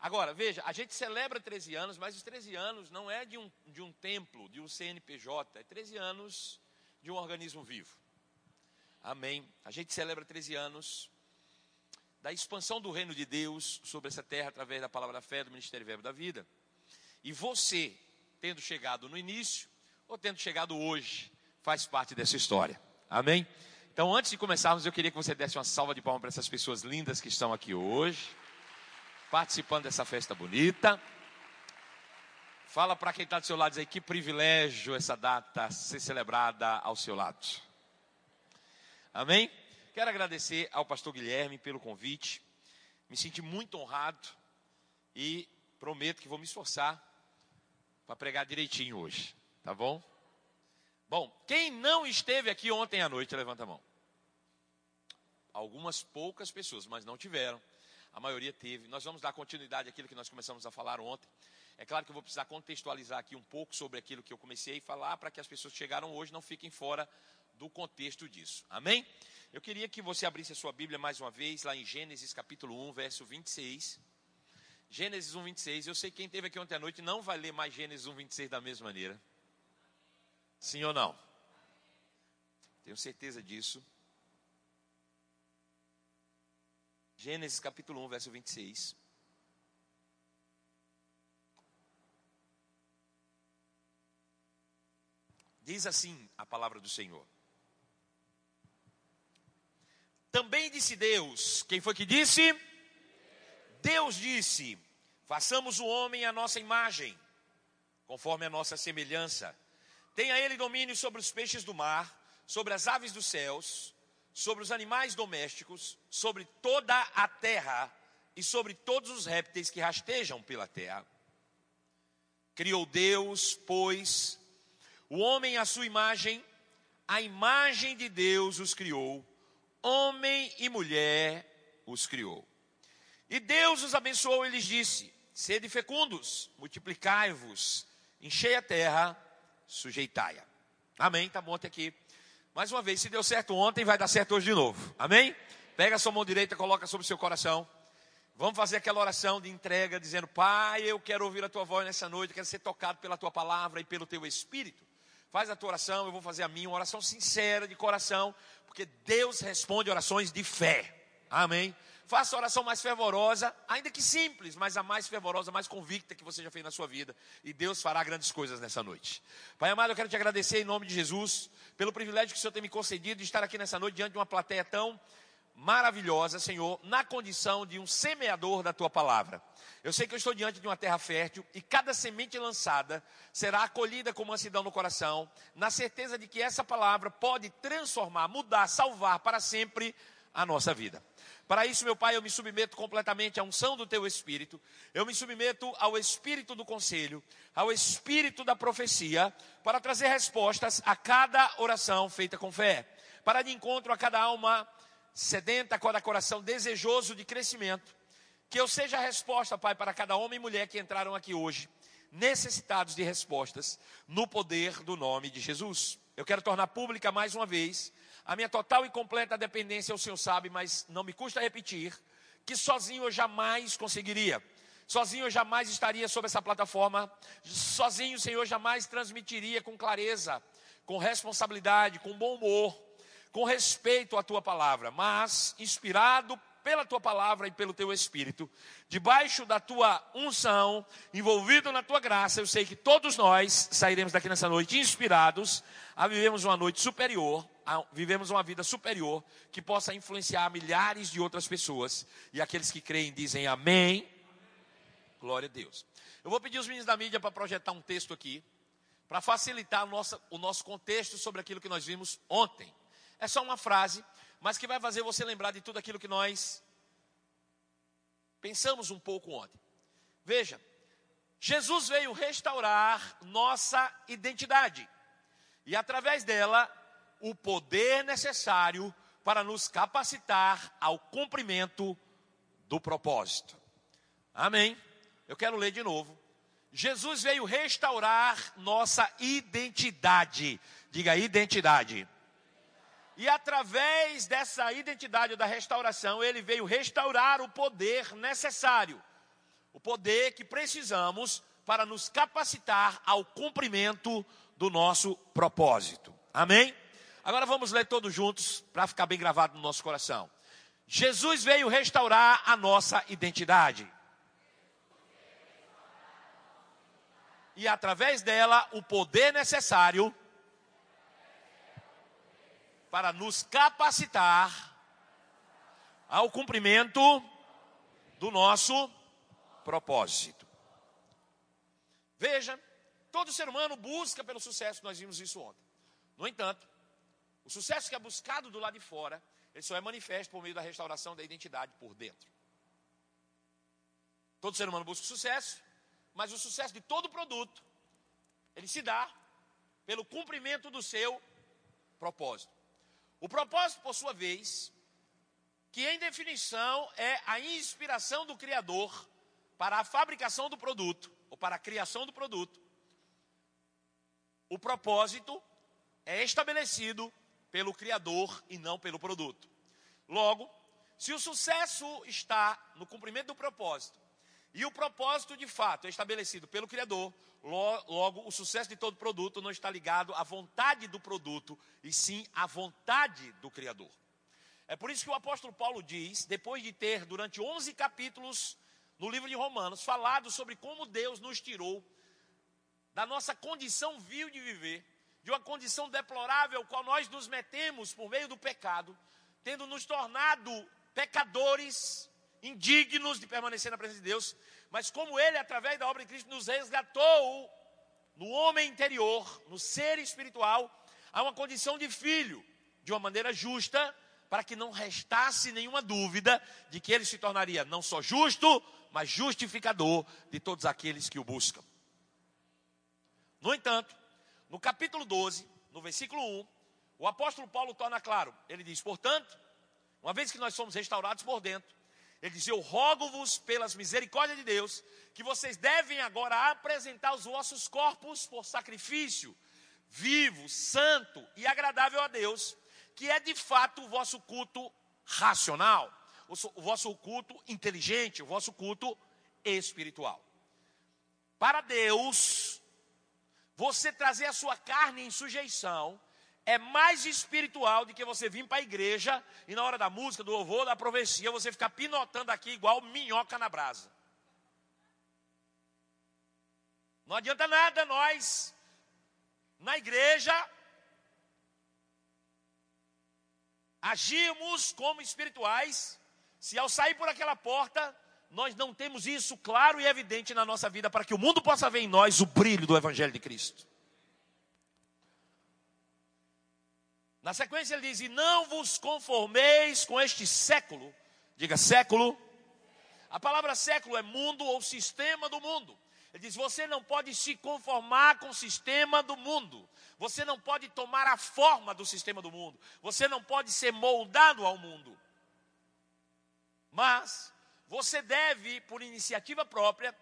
Agora, veja, a gente celebra 13 anos, mas os 13 anos não é de um, de um templo, de um CNPJ, é 13 anos de um organismo vivo. Amém. A gente celebra 13 anos da expansão do reino de Deus sobre essa terra através da palavra da fé, do ministério verbo da vida. E você, tendo chegado no início ou tendo chegado hoje, faz parte dessa história. Amém? Então, antes de começarmos, eu queria que você desse uma salva de palmas para essas pessoas lindas que estão aqui hoje, participando dessa festa bonita. Fala para quem está do seu lado aí que privilégio essa data ser celebrada ao seu lado. Amém? Quero agradecer ao pastor Guilherme pelo convite. Me senti muito honrado e prometo que vou me esforçar para pregar direitinho hoje, tá bom? Bom, quem não esteve aqui ontem à noite, levanta a mão. Algumas poucas pessoas, mas não tiveram. A maioria teve. Nós vamos dar continuidade àquilo que nós começamos a falar ontem. É claro que eu vou precisar contextualizar aqui um pouco sobre aquilo que eu comecei a falar, para que as pessoas que chegaram hoje não fiquem fora do contexto disso. Amém? Eu queria que você abrisse a sua Bíblia mais uma vez, lá em Gênesis capítulo 1, verso 26. Gênesis 1, 26. Eu sei que quem esteve aqui ontem à noite não vai ler mais Gênesis 1, 26 da mesma maneira. Sim ou não? Tenho certeza disso. Gênesis capítulo 1, verso 26. Diz assim a palavra do Senhor. Também disse Deus. Quem foi que disse? Deus disse: Façamos o homem à nossa imagem, conforme a nossa semelhança. Tenha ele domínio sobre os peixes do mar, sobre as aves dos céus, sobre os animais domésticos, sobre toda a terra e sobre todos os répteis que rastejam pela terra. Criou Deus, pois, o homem à sua imagem, a imagem de Deus os criou homem e mulher os criou. E Deus os abençoou e lhes disse: Sede fecundos, multiplicai-vos, enchei a terra, sujeitai-a. Amém? Tá bom até aqui. Mais uma vez, se deu certo ontem, vai dar certo hoje de novo. Amém? Pega a sua mão direita, coloca sobre o seu coração. Vamos fazer aquela oração de entrega, dizendo: Pai, eu quero ouvir a tua voz nessa noite, quero ser tocado pela tua palavra e pelo teu espírito. Faz a tua oração, eu vou fazer a minha, uma oração sincera, de coração, porque Deus responde orações de fé. Amém? Faça a oração mais fervorosa, ainda que simples, mas a mais fervorosa, mais convicta que você já fez na sua vida. E Deus fará grandes coisas nessa noite. Pai amado, eu quero te agradecer em nome de Jesus, pelo privilégio que o Senhor tem me concedido de estar aqui nessa noite diante de uma plateia tão maravilhosa, Senhor, na condição de um semeador da tua palavra. Eu sei que eu estou diante de uma terra fértil e cada semente lançada será acolhida com mansidão no coração, na certeza de que essa palavra pode transformar, mudar, salvar para sempre a nossa vida. Para isso, meu Pai, eu me submeto completamente à unção do Teu Espírito, eu me submeto ao Espírito do conselho, ao Espírito da profecia, para trazer respostas a cada oração feita com fé, para de encontro a cada alma sedenta, a cada coração desejoso de crescimento que eu seja a resposta, Pai, para cada homem e mulher que entraram aqui hoje, necessitados de respostas, no poder do nome de Jesus. Eu quero tornar pública mais uma vez a minha total e completa dependência, o Senhor sabe, mas não me custa repetir, que sozinho eu jamais conseguiria. Sozinho eu jamais estaria sobre essa plataforma. Sozinho o Senhor jamais transmitiria com clareza, com responsabilidade, com bom humor, com respeito à tua palavra. Mas, inspirado pela tua palavra e pelo teu espírito, debaixo da tua unção, envolvido na tua graça, eu sei que todos nós sairemos daqui nessa noite inspirados a vivermos uma noite superior, vivemos uma vida superior que possa influenciar milhares de outras pessoas. E aqueles que creem dizem amém. Glória a Deus. Eu vou pedir os meninos da mídia para projetar um texto aqui, para facilitar o nosso, o nosso contexto sobre aquilo que nós vimos ontem. É só uma frase, mas que vai fazer você lembrar de tudo aquilo que nós pensamos um pouco ontem. Veja, Jesus veio restaurar nossa identidade e, através dela, o poder necessário para nos capacitar ao cumprimento do propósito. Amém? Eu quero ler de novo. Jesus veio restaurar nossa identidade. Diga identidade. E através dessa identidade da restauração, ele veio restaurar o poder necessário o poder que precisamos para nos capacitar ao cumprimento do nosso propósito. Amém? Agora vamos ler todos juntos para ficar bem gravado no nosso coração. Jesus veio restaurar a nossa identidade. E através dela, o poder necessário para nos capacitar ao cumprimento do nosso propósito. Veja, todo ser humano busca pelo sucesso, nós vimos isso ontem. No entanto, o sucesso que é buscado do lado de fora ele só é manifesto por meio da restauração da identidade por dentro. Todo ser humano busca sucesso, mas o sucesso de todo produto, ele se dá pelo cumprimento do seu propósito. O propósito, por sua vez, que em definição é a inspiração do Criador para a fabricação do produto, ou para a criação do produto. O propósito é estabelecido pelo Criador e não pelo produto. Logo, se o sucesso está no cumprimento do propósito, e o propósito de fato é estabelecido pelo Criador, logo o sucesso de todo produto não está ligado à vontade do produto, e sim à vontade do Criador. É por isso que o apóstolo Paulo diz, depois de ter durante 11 capítulos no livro de Romanos falado sobre como Deus nos tirou da nossa condição vil de viver de uma condição deplorável, qual nós nos metemos por meio do pecado, tendo nos tornado pecadores, indignos de permanecer na presença de Deus, mas como Ele, através da obra de Cristo, nos resgatou no homem interior, no ser espiritual, a uma condição de filho, de uma maneira justa, para que não restasse nenhuma dúvida de que Ele se tornaria não só justo, mas justificador de todos aqueles que o buscam. No entanto, no capítulo 12, no versículo 1, o apóstolo Paulo torna claro: ele diz, portanto, uma vez que nós somos restaurados por dentro, ele diz: Eu rogo-vos pelas misericórdias de Deus, que vocês devem agora apresentar os vossos corpos por sacrifício, vivo, santo e agradável a Deus, que é de fato o vosso culto racional, o vosso culto inteligente, o vosso culto espiritual. Para Deus, você trazer a sua carne em sujeição é mais espiritual do que você vir para a igreja e na hora da música, do louvor, da profecia, você ficar pinotando aqui igual minhoca na brasa. Não adianta nada nós, na igreja, agirmos como espirituais, se ao sair por aquela porta, nós não temos isso claro e evidente na nossa vida para que o mundo possa ver em nós o brilho do Evangelho de Cristo. Na sequência ele diz: E não vos conformeis com este século. Diga século. A palavra século é mundo ou sistema do mundo. Ele diz: Você não pode se conformar com o sistema do mundo. Você não pode tomar a forma do sistema do mundo. Você não pode ser moldado ao mundo. Mas você deve, por iniciativa própria,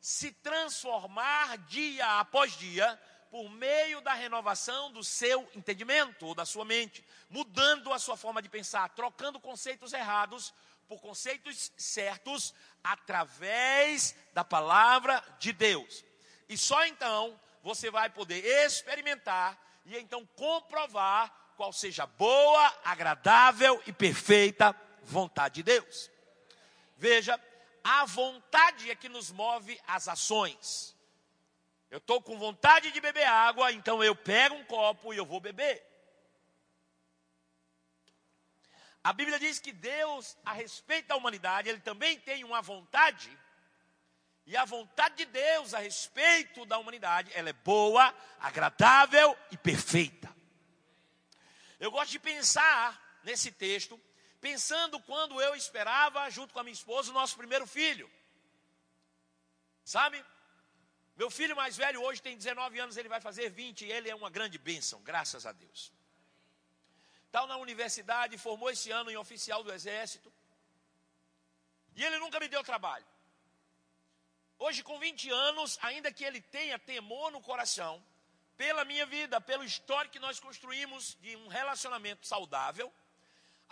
se transformar dia após dia por meio da renovação do seu entendimento ou da sua mente, mudando a sua forma de pensar, trocando conceitos errados por conceitos certos através da palavra de Deus. E só então você vai poder experimentar e então comprovar qual seja a boa, agradável e perfeita vontade de Deus. Veja, a vontade é que nos move as ações. Eu estou com vontade de beber água, então eu pego um copo e eu vou beber. A Bíblia diz que Deus, a respeito da humanidade, Ele também tem uma vontade. E a vontade de Deus a respeito da humanidade, ela é boa, agradável e perfeita. Eu gosto de pensar nesse texto pensando quando eu esperava, junto com a minha esposa, o nosso primeiro filho. Sabe? Meu filho mais velho hoje tem 19 anos, ele vai fazer 20 e ele é uma grande bênção, graças a Deus. Está na universidade, formou esse ano em oficial do Exército. E ele nunca me deu trabalho. Hoje, com 20 anos, ainda que ele tenha temor no coração, pela minha vida, pelo histórico que nós construímos de um relacionamento saudável,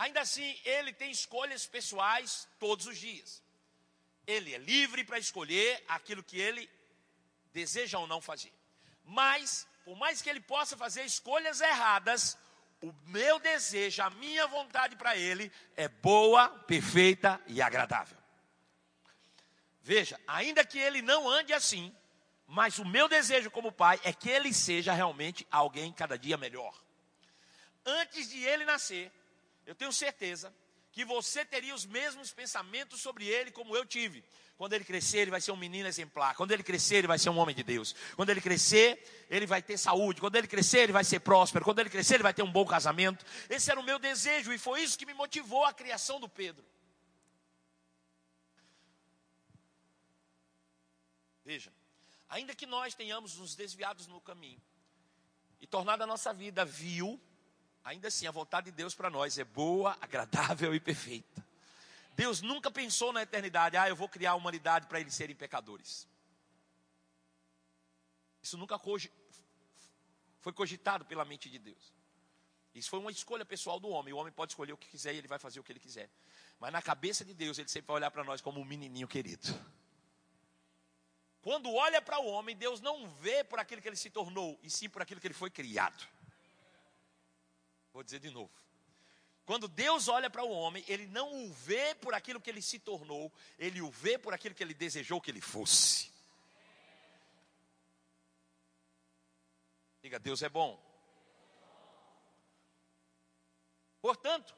Ainda assim, ele tem escolhas pessoais todos os dias. Ele é livre para escolher aquilo que ele deseja ou não fazer. Mas, por mais que ele possa fazer escolhas erradas, o meu desejo, a minha vontade para ele é boa, perfeita e agradável. Veja, ainda que ele não ande assim, mas o meu desejo como pai é que ele seja realmente alguém cada dia melhor. Antes de ele nascer, eu tenho certeza que você teria os mesmos pensamentos sobre ele como eu tive. Quando ele crescer, ele vai ser um menino exemplar. Quando ele crescer, ele vai ser um homem de Deus. Quando ele crescer, ele vai ter saúde. Quando ele crescer, ele vai ser próspero. Quando ele crescer, ele vai ter um bom casamento. Esse era o meu desejo e foi isso que me motivou a criação do Pedro. Veja, ainda que nós tenhamos nos desviados no caminho e tornado a nossa vida vil, ainda assim a vontade de Deus para nós é boa, agradável e perfeita. Deus nunca pensou na eternidade, ah, eu vou criar a humanidade para eles serem pecadores. Isso nunca foi cogitado pela mente de Deus. Isso foi uma escolha pessoal do homem. O homem pode escolher o que quiser e ele vai fazer o que ele quiser. Mas na cabeça de Deus, ele sempre vai olhar para nós como um menininho querido. Quando olha para o homem, Deus não vê por aquilo que ele se tornou, e sim por aquilo que ele foi criado. Vou dizer de novo. Quando Deus olha para o homem, ele não o vê por aquilo que ele se tornou, ele o vê por aquilo que ele desejou que ele fosse. Diga, Deus é bom. Portanto,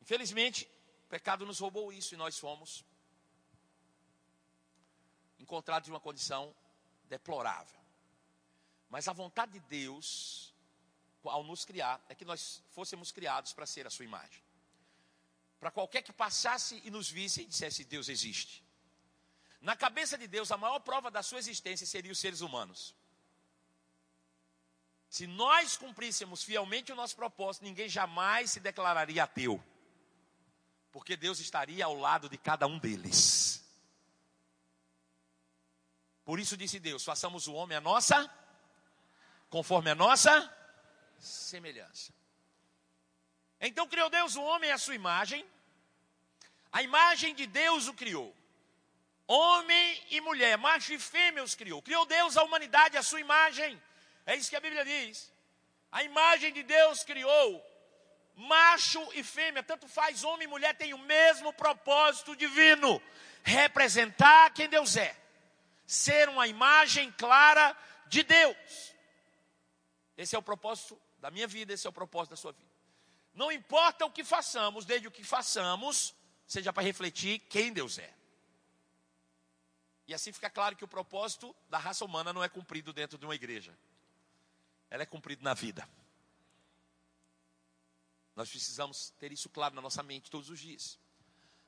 infelizmente, o pecado nos roubou isso e nós fomos encontrados em uma condição deplorável. Mas a vontade de Deus ao nos criar, é que nós fôssemos criados para ser a sua imagem. Para qualquer que passasse e nos visse e dissesse: Deus existe. Na cabeça de Deus, a maior prova da sua existência seria os seres humanos. Se nós cumpríssemos fielmente o nosso propósito, ninguém jamais se declararia ateu. Porque Deus estaria ao lado de cada um deles. Por isso disse Deus: façamos o homem a nossa, conforme a nossa semelhança. Então criou Deus o homem à sua imagem, a imagem de Deus o criou. Homem e mulher, macho e fêmea os criou. Criou Deus a humanidade à sua imagem. É isso que a Bíblia diz. A imagem de Deus criou macho e fêmea, tanto faz homem e mulher, tem o mesmo propósito divino: representar quem Deus é, ser uma imagem clara de Deus. Esse é o propósito da minha vida, esse é o propósito da sua vida. Não importa o que façamos, desde o que façamos, seja para refletir quem Deus é. E assim fica claro que o propósito da raça humana não é cumprido dentro de uma igreja. Ela é cumprido na vida. Nós precisamos ter isso claro na nossa mente todos os dias.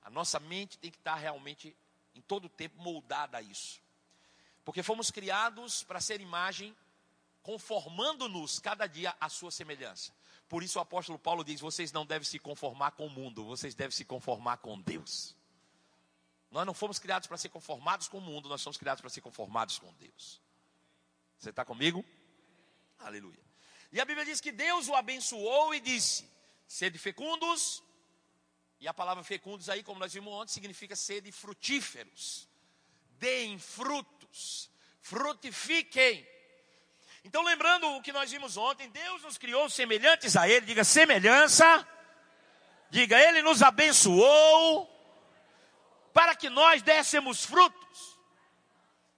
A nossa mente tem que estar realmente em todo o tempo moldada a isso. Porque fomos criados para ser imagem conformando-nos cada dia à sua semelhança. Por isso o apóstolo Paulo diz: vocês não devem se conformar com o mundo, vocês devem se conformar com Deus. Nós não fomos criados para ser conformados com o mundo, nós somos criados para ser conformados com Deus. Você está comigo? Aleluia. E a Bíblia diz que Deus o abençoou e disse: sede fecundos. E a palavra fecundos aí, como nós vimos ontem, significa sede frutíferos. Deem frutos, frutifiquem então, lembrando o que nós vimos ontem, Deus nos criou semelhantes a Ele, diga semelhança, diga Ele nos abençoou, para que nós dessemos frutos.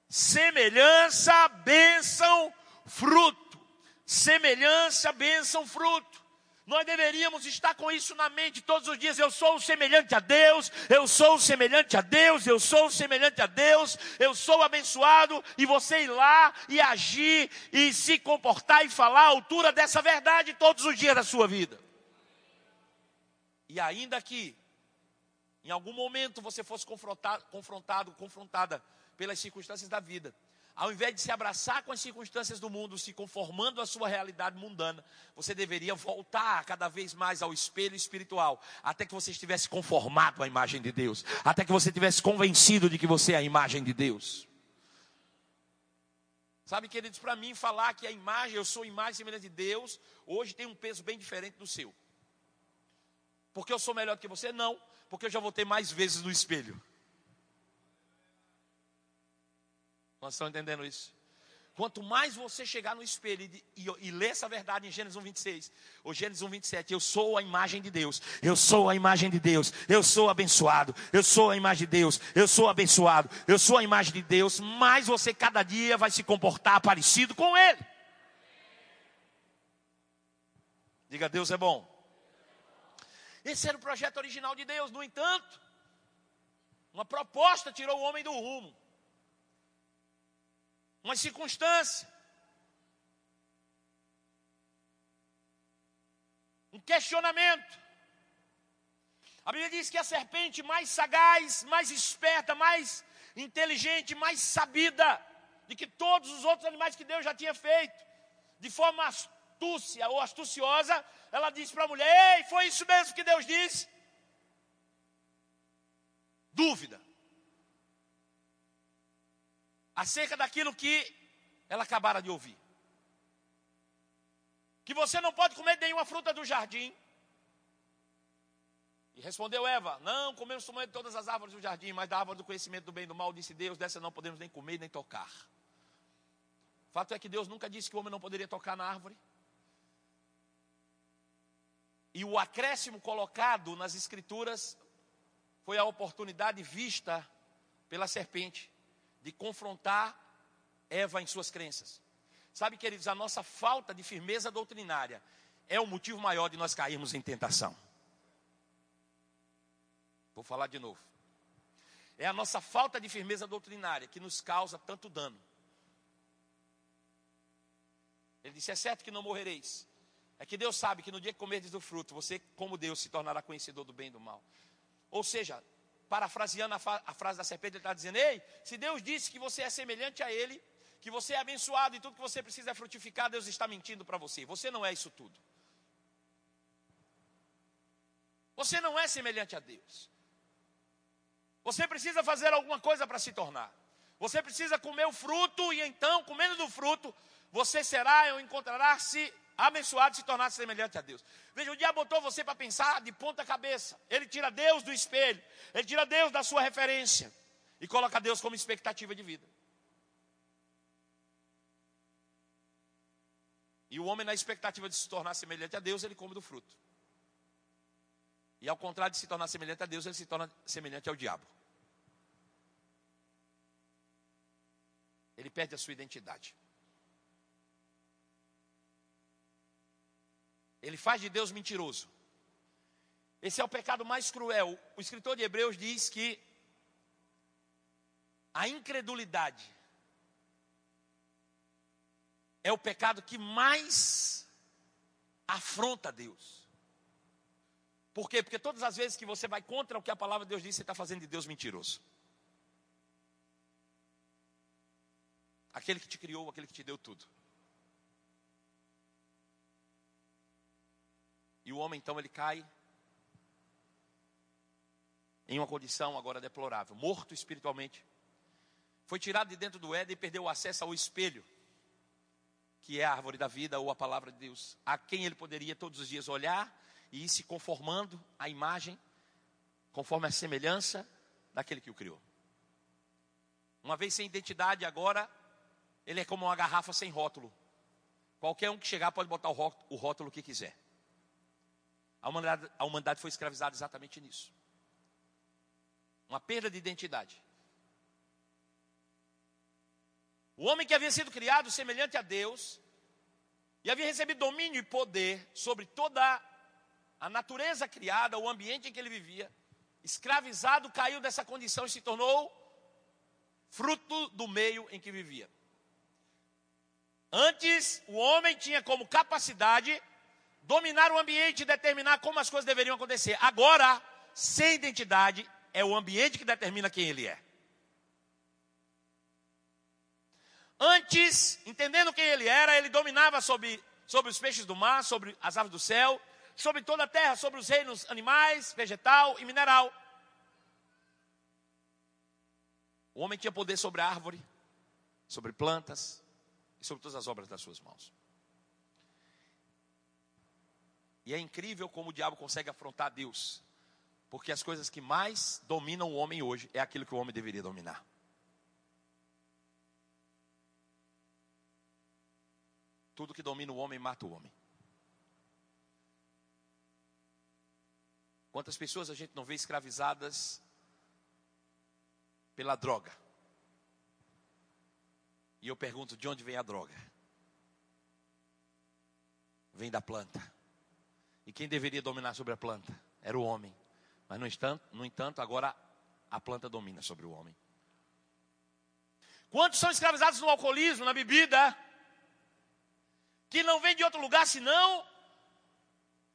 Semelhança, bênção, fruto. Semelhança, bênção, fruto. Nós deveríamos estar com isso na mente todos os dias. Eu sou semelhante a Deus, eu sou semelhante a Deus, eu sou semelhante a Deus, eu sou abençoado. E você ir lá e agir e se comportar e falar à altura dessa verdade todos os dias da sua vida. E ainda que em algum momento você fosse confrontado, confrontado confrontada pelas circunstâncias da vida, ao invés de se abraçar com as circunstâncias do mundo, se conformando à sua realidade mundana, você deveria voltar cada vez mais ao espelho espiritual, até que você estivesse conformado à imagem de Deus, até que você tivesse convencido de que você é a imagem de Deus. Sabe, queridos, para mim falar que a imagem, eu sou imagem semelhante de Deus, hoje tem um peso bem diferente do seu. Porque eu sou melhor do que você? Não, porque eu já voltei mais vezes no espelho. Nós estamos entendendo isso? Quanto mais você chegar no espelho e, e, e, ler essa verdade em Gênesis 1, 26, ou Gênesis 1, 27, eu sou a imagem de Deus, eu sou a imagem de Deus, eu sou abençoado, eu sou a imagem de Deus, eu sou abençoado, eu sou a imagem de Deus, mais você cada dia vai se comportar parecido com Ele. Diga, Deus é bom. Esse era o projeto original de Deus, no entanto, uma proposta tirou o homem do rumo uma circunstância, um questionamento. A Bíblia diz que a serpente mais sagaz, mais esperta, mais inteligente, mais sabida de que todos os outros animais que Deus já tinha feito, de forma astúcia ou astuciosa, ela disse para a mulher: Ei, foi isso mesmo que Deus disse? Dúvida acerca daquilo que ela acabara de ouvir. Que você não pode comer nenhuma fruta do jardim. E respondeu Eva: Não, comemos de todas as árvores do jardim, mas da árvore do conhecimento do bem e do mal, disse Deus: Dessa não podemos nem comer nem tocar. O fato é que Deus nunca disse que o homem não poderia tocar na árvore. E o acréscimo colocado nas Escrituras foi a oportunidade vista pela serpente de confrontar Eva em suas crenças. Sabe, queridos, a nossa falta de firmeza doutrinária é o motivo maior de nós cairmos em tentação. Vou falar de novo. É a nossa falta de firmeza doutrinária que nos causa tanto dano. Ele disse: É certo que não morrereis. É que Deus sabe que no dia que comerdes do fruto, você, como Deus, se tornará conhecedor do bem e do mal. Ou seja, parafraseando a, a frase da serpente, ele está dizendo: Ei, se Deus disse que você é semelhante a Ele, que você é abençoado e tudo que você precisa é frutificar, Deus está mentindo para você. Você não é isso tudo. Você não é semelhante a Deus. Você precisa fazer alguma coisa para se tornar. Você precisa comer o fruto e então, comendo do fruto, você será ou encontrará-se abençoado se tornar semelhante a Deus. Veja, o diabo botou você para pensar de ponta cabeça. Ele tira Deus do espelho, ele tira Deus da sua referência e coloca Deus como expectativa de vida. E o homem, na expectativa de se tornar semelhante a Deus, ele come do fruto. E ao contrário de se tornar semelhante a Deus, ele se torna semelhante ao diabo. Ele perde a sua identidade. Ele faz de Deus mentiroso. Esse é o pecado mais cruel. O escritor de Hebreus diz que a incredulidade é o pecado que mais afronta Deus. Por quê? Porque todas as vezes que você vai contra o que a palavra de Deus diz, você está fazendo de Deus mentiroso. Aquele que te criou, aquele que te deu tudo. E o homem então ele cai em uma condição agora deplorável, morto espiritualmente. Foi tirado de dentro do Éden e perdeu o acesso ao espelho, que é a árvore da vida ou a palavra de Deus, a quem ele poderia todos os dias olhar e ir se conformando à imagem, conforme a semelhança daquele que o criou. Uma vez sem identidade, agora ele é como uma garrafa sem rótulo. Qualquer um que chegar pode botar o rótulo que quiser. A humanidade, a humanidade foi escravizada exatamente nisso. Uma perda de identidade. O homem que havia sido criado semelhante a Deus, e havia recebido domínio e poder sobre toda a natureza criada, o ambiente em que ele vivia, escravizado, caiu dessa condição e se tornou fruto do meio em que vivia. Antes, o homem tinha como capacidade dominar o ambiente e determinar como as coisas deveriam acontecer. Agora, sem identidade, é o ambiente que determina quem ele é. Antes, entendendo quem ele era, ele dominava sobre, sobre os peixes do mar, sobre as aves do céu, sobre toda a terra, sobre os reinos animais, vegetal e mineral. O homem tinha poder sobre a árvore, sobre plantas e sobre todas as obras das suas mãos. E é incrível como o diabo consegue afrontar Deus. Porque as coisas que mais dominam o homem hoje é aquilo que o homem deveria dominar. Tudo que domina o homem mata o homem. Quantas pessoas a gente não vê escravizadas pela droga? E eu pergunto: de onde vem a droga? Vem da planta. E quem deveria dominar sobre a planta? Era o homem. Mas, no entanto, no entanto agora a planta domina sobre o homem. Quantos são escravizados no alcoolismo, na bebida? Que não vem de outro lugar senão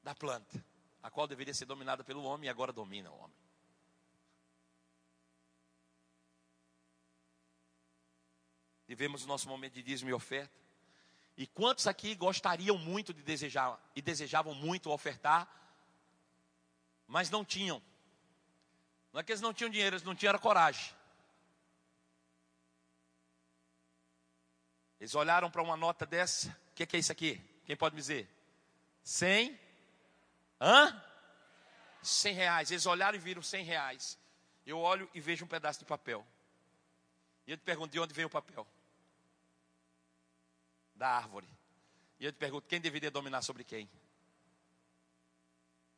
da planta a qual deveria ser dominada pelo homem e agora domina o homem. Vivemos o nosso momento de dízimo e oferta. E quantos aqui gostariam muito de desejar e desejavam muito ofertar, mas não tinham? Não é que eles não tinham dinheiro, eles não tinham coragem. Eles olharam para uma nota dessa. O que, que, é isso aqui? Quem pode me dizer? 100 Hã? 100 reais. Eles olharam e viram 100 reais. Eu olho e vejo um pedaço de papel. E eu te pergunto, de onde vem o papel? Da árvore. E eu te pergunto, quem deveria dominar sobre quem?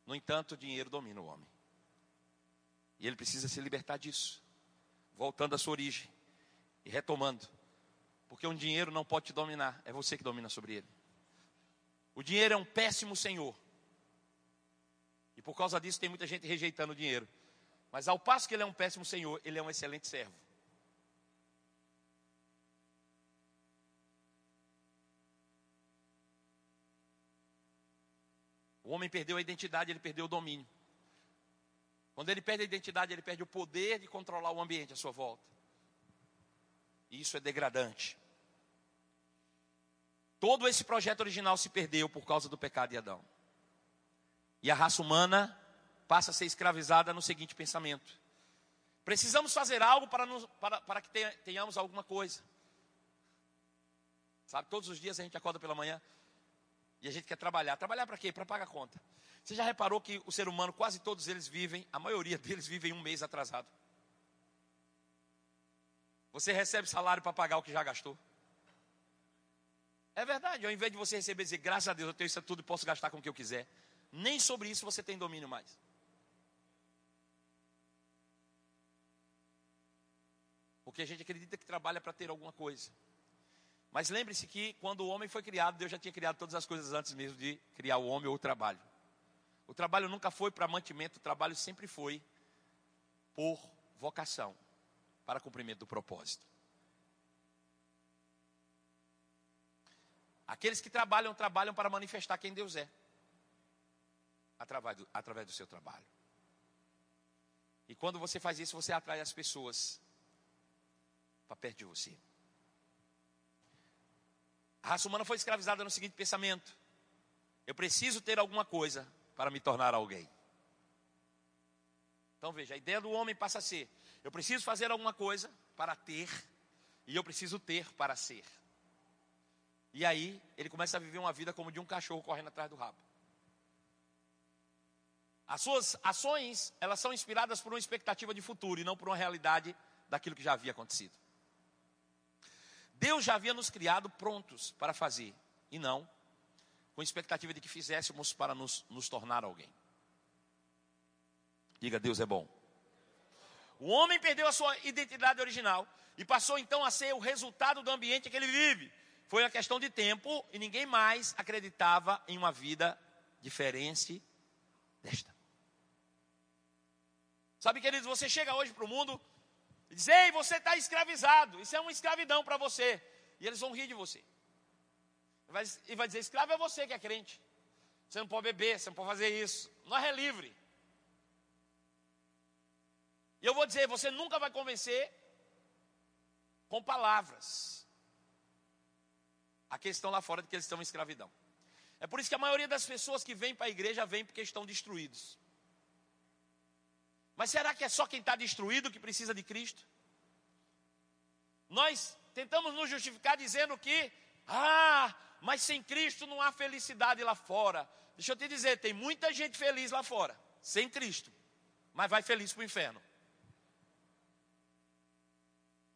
No entanto, o dinheiro domina o homem. E ele precisa se libertar disso. Voltando à sua origem. E retomando. Porque um dinheiro não pode te dominar. É você que domina sobre ele. O dinheiro é um péssimo senhor. E por causa disso tem muita gente rejeitando o dinheiro. Mas ao passo que ele é um péssimo senhor, ele é um excelente servo. Homem perdeu a identidade, ele perdeu o domínio. Quando ele perde a identidade, ele perde o poder de controlar o ambiente à sua volta. E isso é degradante. Todo esse projeto original se perdeu por causa do pecado de Adão. E a raça humana passa a ser escravizada no seguinte pensamento: precisamos fazer algo para, nos, para, para que tenhamos alguma coisa. Sabe, todos os dias a gente acorda pela manhã e a gente quer trabalhar. Trabalhar para quê? Para pagar conta. Você já reparou que o ser humano, quase todos eles vivem, a maioria deles vivem um mês atrasado. Você recebe salário para pagar o que já gastou. É verdade, ao invés de você receber e dizer, graças a Deus, eu tenho isso tudo e posso gastar com o que eu quiser nem sobre isso você tem domínio mais. Porque a gente acredita que trabalha para ter alguma coisa. Mas lembre-se que quando o homem foi criado, Deus já tinha criado todas as coisas antes mesmo de criar o homem ou o trabalho. O trabalho nunca foi para mantimento, o trabalho sempre foi por vocação, para cumprimento do propósito. Aqueles que trabalham, trabalham para manifestar quem Deus é através do, através do seu trabalho. E quando você faz isso, você atrai as pessoas para perto de você. A raça humana foi escravizada no seguinte pensamento: eu preciso ter alguma coisa para me tornar alguém. Então veja, a ideia do homem passa a ser: eu preciso fazer alguma coisa para ter, e eu preciso ter para ser. E aí ele começa a viver uma vida como de um cachorro correndo atrás do rabo. As suas ações, elas são inspiradas por uma expectativa de futuro e não por uma realidade daquilo que já havia acontecido. Deus já havia nos criado prontos para fazer, e não com expectativa de que fizéssemos para nos, nos tornar alguém. Diga, Deus é bom. O homem perdeu a sua identidade original e passou então a ser o resultado do ambiente que ele vive. Foi uma questão de tempo e ninguém mais acreditava em uma vida diferente desta. Sabe, queridos, você chega hoje para o mundo e diz: Ei, você está escravizado, isso é uma escravidão para você. E eles vão rir de você. E vai dizer: escravo é você que é crente. Você não pode beber, você não pode fazer isso. Nós é livre. E eu vou dizer: você nunca vai convencer com palavras aqueles que estão lá fora de que eles estão em escravidão. É por isso que a maioria das pessoas que vêm para a igreja vem porque estão destruídos. Mas será que é só quem está destruído que precisa de Cristo? Nós tentamos nos justificar dizendo que, ah, mas sem Cristo não há felicidade lá fora. Deixa eu te dizer, tem muita gente feliz lá fora, sem Cristo, mas vai feliz para o inferno.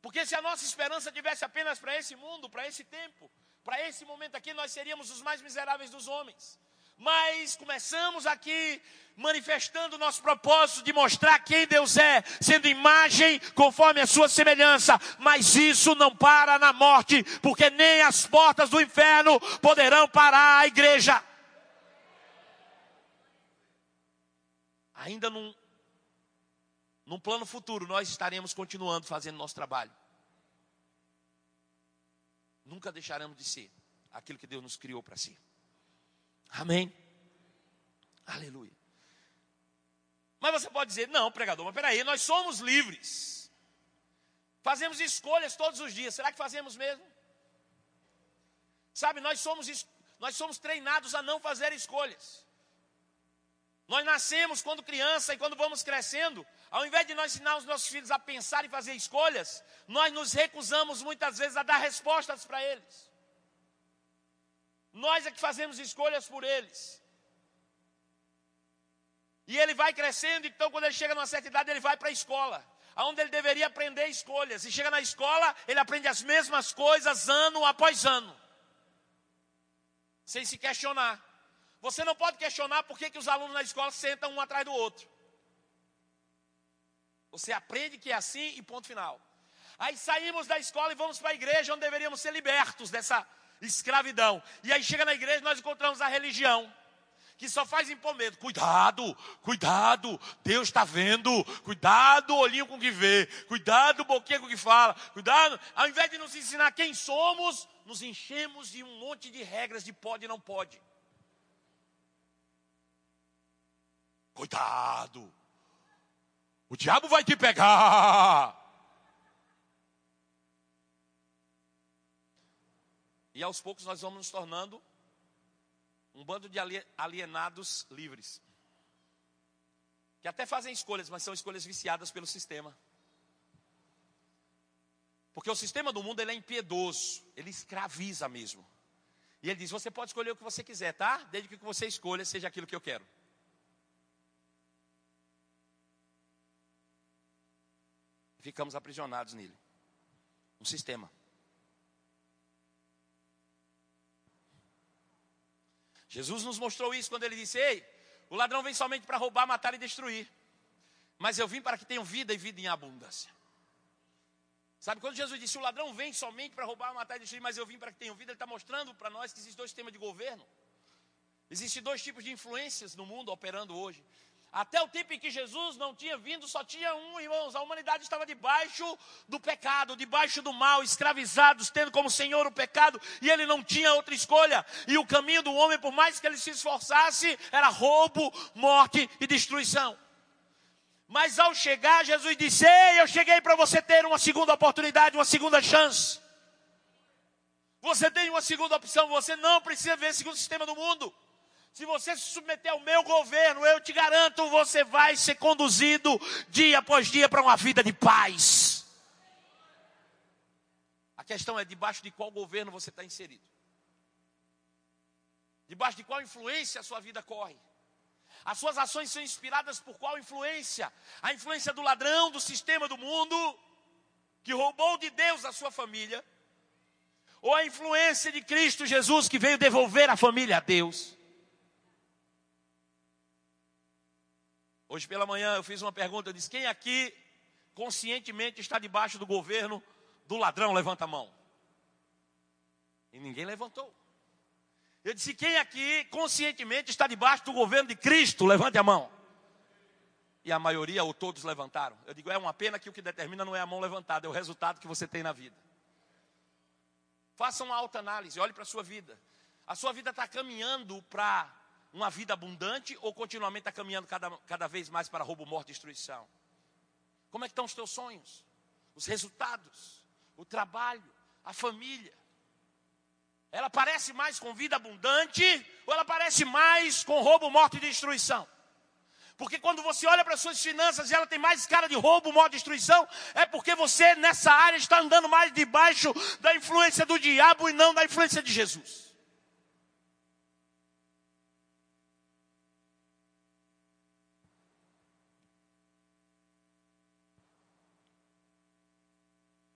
Porque se a nossa esperança tivesse apenas para esse mundo, para esse tempo, Para esse momento aqui, nós seríamos os mais miseráveis dos homens. Mas começamos aqui manifestando o nosso propósito de mostrar quem Deus é, sendo imagem conforme a sua semelhança. Mas isso não para na morte, porque nem as portas do inferno poderão parar a igreja. Ainda num, num plano futuro, nós estaremos continuando fazendo nosso trabalho. Nunca deixaremos de ser aquilo que Deus nos criou para ser. Amém? Aleluia. Mas você pode dizer, não, pregador, mas peraí, nós somos livres. Fazemos escolhas todos os dias. Será que fazemos mesmo? Sabe, nós somos, nós somos treinados a não fazer escolhas. Nós nascemos quando criança e quando vamos crescendo, ao invés de nós ensinar os nossos filhos a pensar e fazer escolhas, nós nos recusamos muitas vezes a dar respostas para eles. Nós é que fazemos escolhas por eles. E ele vai crescendo, então quando ele chega numa certa idade, ele vai para a escola, onde ele deveria aprender escolhas. E chega na escola, ele aprende as mesmas coisas ano após ano, sem se questionar. Você não pode questionar por que, que os alunos na escola sentam um atrás do outro. Você aprende que é assim e ponto final. Aí saímos da escola e vamos para a igreja, onde deveríamos ser libertos dessa escravidão. E aí chega na igreja nós encontramos a religião que só faz impor medo. Cuidado, cuidado, Deus está vendo. Cuidado, olhinho com o que vê. Cuidado, boquinha com o que fala. Cuidado, ao invés de nos ensinar quem somos, nos enchemos de um monte de regras de pode e não pode. Cuidado, o diabo vai te pegar. E aos poucos nós vamos nos tornando um bando de alienados livres. Que até fazem escolhas, mas são escolhas viciadas pelo sistema. Porque o sistema do mundo ele é impiedoso, ele escraviza mesmo. E ele diz: você pode escolher o que você quiser, tá? Desde que o que você escolha seja aquilo que eu quero. ficamos aprisionados nele. Um sistema. Jesus nos mostrou isso quando ele disse: Ei, o ladrão vem somente para roubar, matar e destruir. Mas eu vim para que tenham vida e vida em abundância. Sabe, quando Jesus disse: O ladrão vem somente para roubar, matar e destruir, mas eu vim para que tenham vida, ele está mostrando para nós que existem dois sistemas de governo. Existem dois tipos de influências no mundo operando hoje. Até o tempo em que Jesus não tinha vindo, só tinha um, irmãos. A humanidade estava debaixo do pecado, debaixo do mal, escravizados, tendo como Senhor o pecado, e ele não tinha outra escolha. E o caminho do homem, por mais que ele se esforçasse, era roubo, morte e destruição. Mas ao chegar, Jesus disse: Ei, eu cheguei para você ter uma segunda oportunidade, uma segunda chance. Você tem uma segunda opção, você não precisa ver segundo o sistema do mundo. Se você se submeter ao meu governo, eu te garanto, você vai ser conduzido dia após dia para uma vida de paz. A questão é debaixo de qual governo você está inserido. Debaixo de qual influência a sua vida corre. As suas ações são inspiradas por qual influência? A influência do ladrão, do sistema do mundo, que roubou de Deus a sua família, ou a influência de Cristo Jesus, que veio devolver a família a Deus. Hoje pela manhã eu fiz uma pergunta, eu disse, quem aqui conscientemente está debaixo do governo do ladrão? Levanta a mão. E ninguém levantou. Eu disse, quem aqui conscientemente está debaixo do governo de Cristo? Levante a mão. E a maioria ou todos levantaram. Eu digo, é uma pena que o que determina não é a mão levantada, é o resultado que você tem na vida. Faça uma alta análise, olhe para a sua vida. A sua vida está caminhando para uma vida abundante ou continuamente está caminhando cada, cada vez mais para roubo, morte e destruição? Como é que estão os teus sonhos? Os resultados? O trabalho? A família? Ela parece mais com vida abundante ou ela parece mais com roubo, morte e destruição? Porque quando você olha para as suas finanças e ela tem mais cara de roubo, morte destruição, é porque você nessa área está andando mais debaixo da influência do diabo e não da influência de Jesus.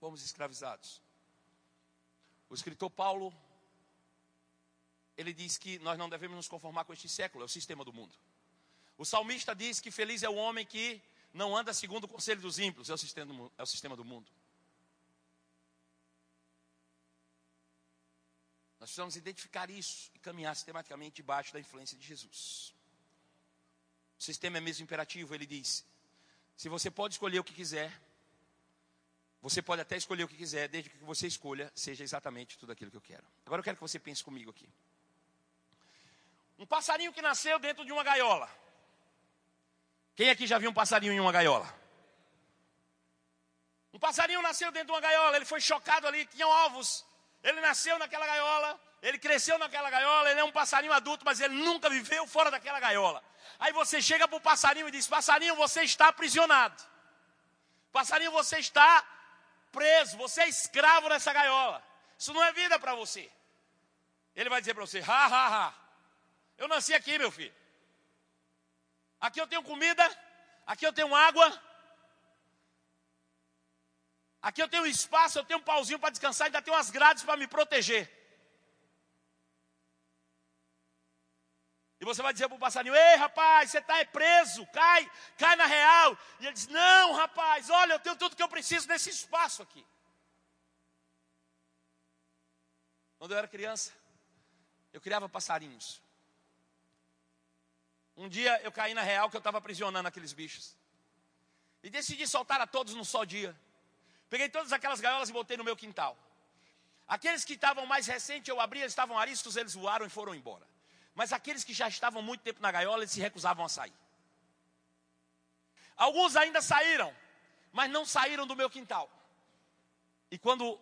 Fomos escravizados. O escritor Paulo ele diz que nós não devemos nos conformar com este século, é o sistema do mundo. O salmista diz que feliz é o homem que não anda segundo o conselho dos ímpios, é o sistema é o sistema do mundo. Nós precisamos identificar isso e caminhar sistematicamente debaixo da influência de Jesus. O sistema é mesmo imperativo, ele diz: se você pode escolher o que quiser, você pode até escolher o que quiser, desde que você escolha seja exatamente tudo aquilo que eu quero. Agora eu quero que você pense comigo aqui. Um passarinho que nasceu dentro de uma gaiola. Quem aqui já viu um passarinho em uma gaiola? Um passarinho nasceu dentro de uma gaiola, ele foi chocado ali, tinham ovos ele nasceu naquela gaiola, ele cresceu naquela gaiola, ele é um passarinho adulto, mas ele nunca viveu fora daquela gaiola. Aí você chega para o passarinho e diz: Passarinho, você está aprisionado. Passarinho, você está preso, você é escravo nessa gaiola. Isso não é vida para você. Ele vai dizer para você: Ha, ha, ha. Eu nasci aqui, meu filho. Aqui eu tenho comida, aqui eu tenho água, Aqui eu tenho espaço, eu tenho um pauzinho para descansar, ainda tenho umas grades para me proteger. E você vai dizer para o passarinho: Ei, rapaz, você está preso, cai, cai na real. E ele diz: Não, rapaz, olha, eu tenho tudo que eu preciso nesse espaço aqui. Quando eu era criança, eu criava passarinhos. Um dia eu caí na real que eu estava aprisionando aqueles bichos. E decidi soltar a todos num só dia. Peguei todas aquelas gaiolas e botei no meu quintal. Aqueles que estavam mais recentes, eu abri, eles estavam ariscos, eles voaram e foram embora. Mas aqueles que já estavam muito tempo na gaiola, eles se recusavam a sair. Alguns ainda saíram, mas não saíram do meu quintal. E quando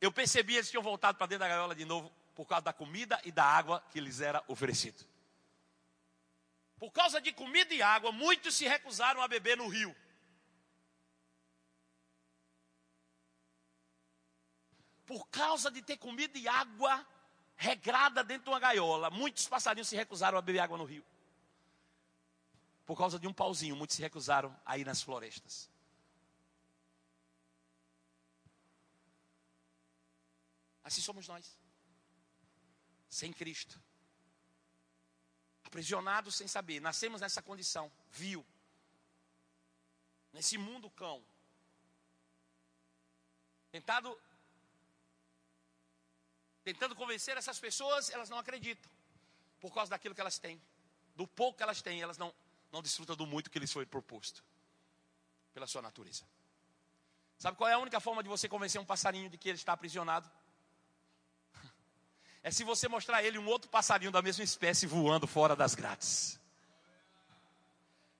eu percebi, eles tinham voltado para dentro da gaiola de novo por causa da comida e da água que lhes era oferecido. Por causa de comida e água, muitos se recusaram a beber no rio. por causa de ter comida e água regrada dentro de uma gaiola, muitos passarinhos se recusaram a beber água no rio. Por causa de um pauzinho, muitos se recusaram a ir nas florestas. Assim somos nós. Sem Cristo. Aprisionados sem saber. Nascemos nessa condição. Viu. Nesse mundo cão. Tentado tentando convencer essas pessoas, elas não acreditam. Por causa daquilo que elas têm. Do pouco que elas têm, elas não, não desfrutam do muito que lhes foi proposto. Pela sua natureza. Sabe qual é a única forma de você convencer um passarinho de que ele está aprisionado? É se você mostrar a ele um outro passarinho da mesma espécie voando fora das grades.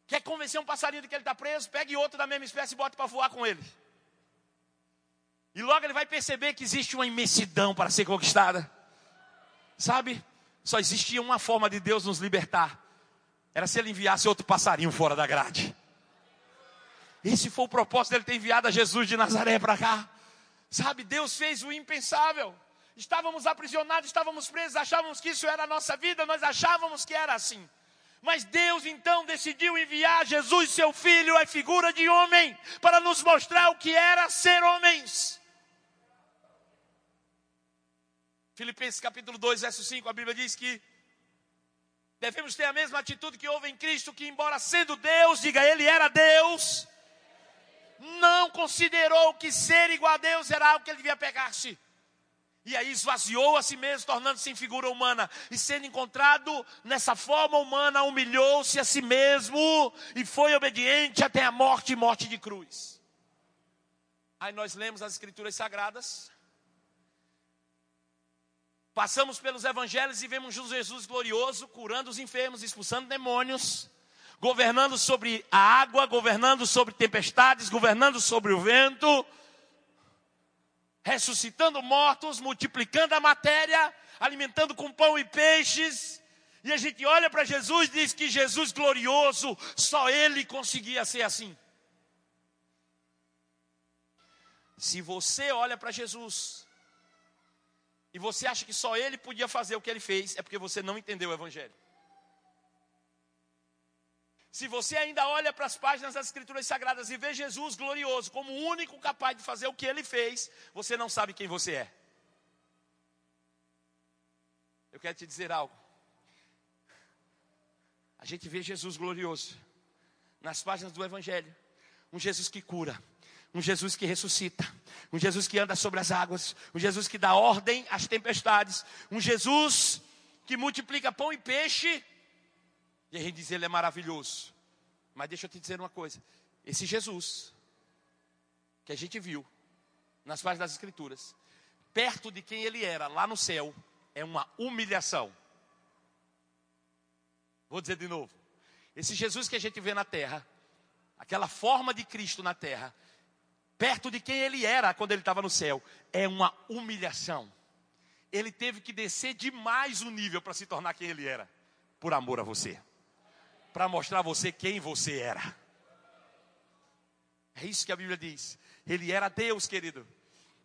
Quer convencer um passarinho de que ele está preso? Pegue outro da mesma espécie e bote para voar com ele. E logo ele vai perceber que existe uma imensidão para ser conquistada. Sabe? Só existia uma forma de Deus nos libertar. Era se ele enviasse outro passarinho fora da grade. Esse foi o propósito dele ter enviado a Jesus de Nazaré para cá. Sabe, Deus fez o impensável. Estávamos aprisionados, estávamos presos, achávamos que isso era a nossa vida, nós achávamos que era assim. Mas Deus então decidiu enviar Jesus, seu filho, a figura de homem, para nos mostrar o que era ser homens. Filipenses capítulo 2, verso 5, a Bíblia diz que devemos ter a mesma atitude que houve em Cristo, que embora sendo Deus, diga ele era Deus, não considerou que ser igual a Deus era algo que ele devia pegar-se. E aí esvaziou a si mesmo, tornando-se em figura humana. E sendo encontrado nessa forma humana, humilhou-se a si mesmo e foi obediente até a morte e morte de cruz. Aí nós lemos as escrituras sagradas Passamos pelos evangelhos e vemos Jesus glorioso, curando os enfermos, expulsando demônios, governando sobre a água, governando sobre tempestades, governando sobre o vento, ressuscitando mortos, multiplicando a matéria, alimentando com pão e peixes. E a gente olha para Jesus e diz que Jesus glorioso, só ele conseguia ser assim. Se você olha para Jesus e você acha que só ele podia fazer o que ele fez, é porque você não entendeu o Evangelho. Se você ainda olha para as páginas das Escrituras Sagradas e vê Jesus glorioso como o único capaz de fazer o que ele fez, você não sabe quem você é. Eu quero te dizer algo. A gente vê Jesus glorioso nas páginas do Evangelho. Um Jesus que cura, um Jesus que ressuscita, um Jesus que anda sobre as águas, um Jesus que dá ordem às tempestades, um Jesus que multiplica pão e peixe. E a gente diz: Ele é maravilhoso. Mas deixa eu te dizer uma coisa: esse Jesus que a gente viu nas páginas das Escrituras, perto de quem ele era lá no céu, é uma humilhação. Vou dizer de novo: esse Jesus que a gente vê na terra, aquela forma de Cristo na terra, perto de quem ele era quando ele estava no céu, é uma humilhação. Ele teve que descer demais o nível para se tornar quem ele era, por amor a você, para mostrar a você quem você era. É isso que a Bíblia diz. Ele era Deus, querido.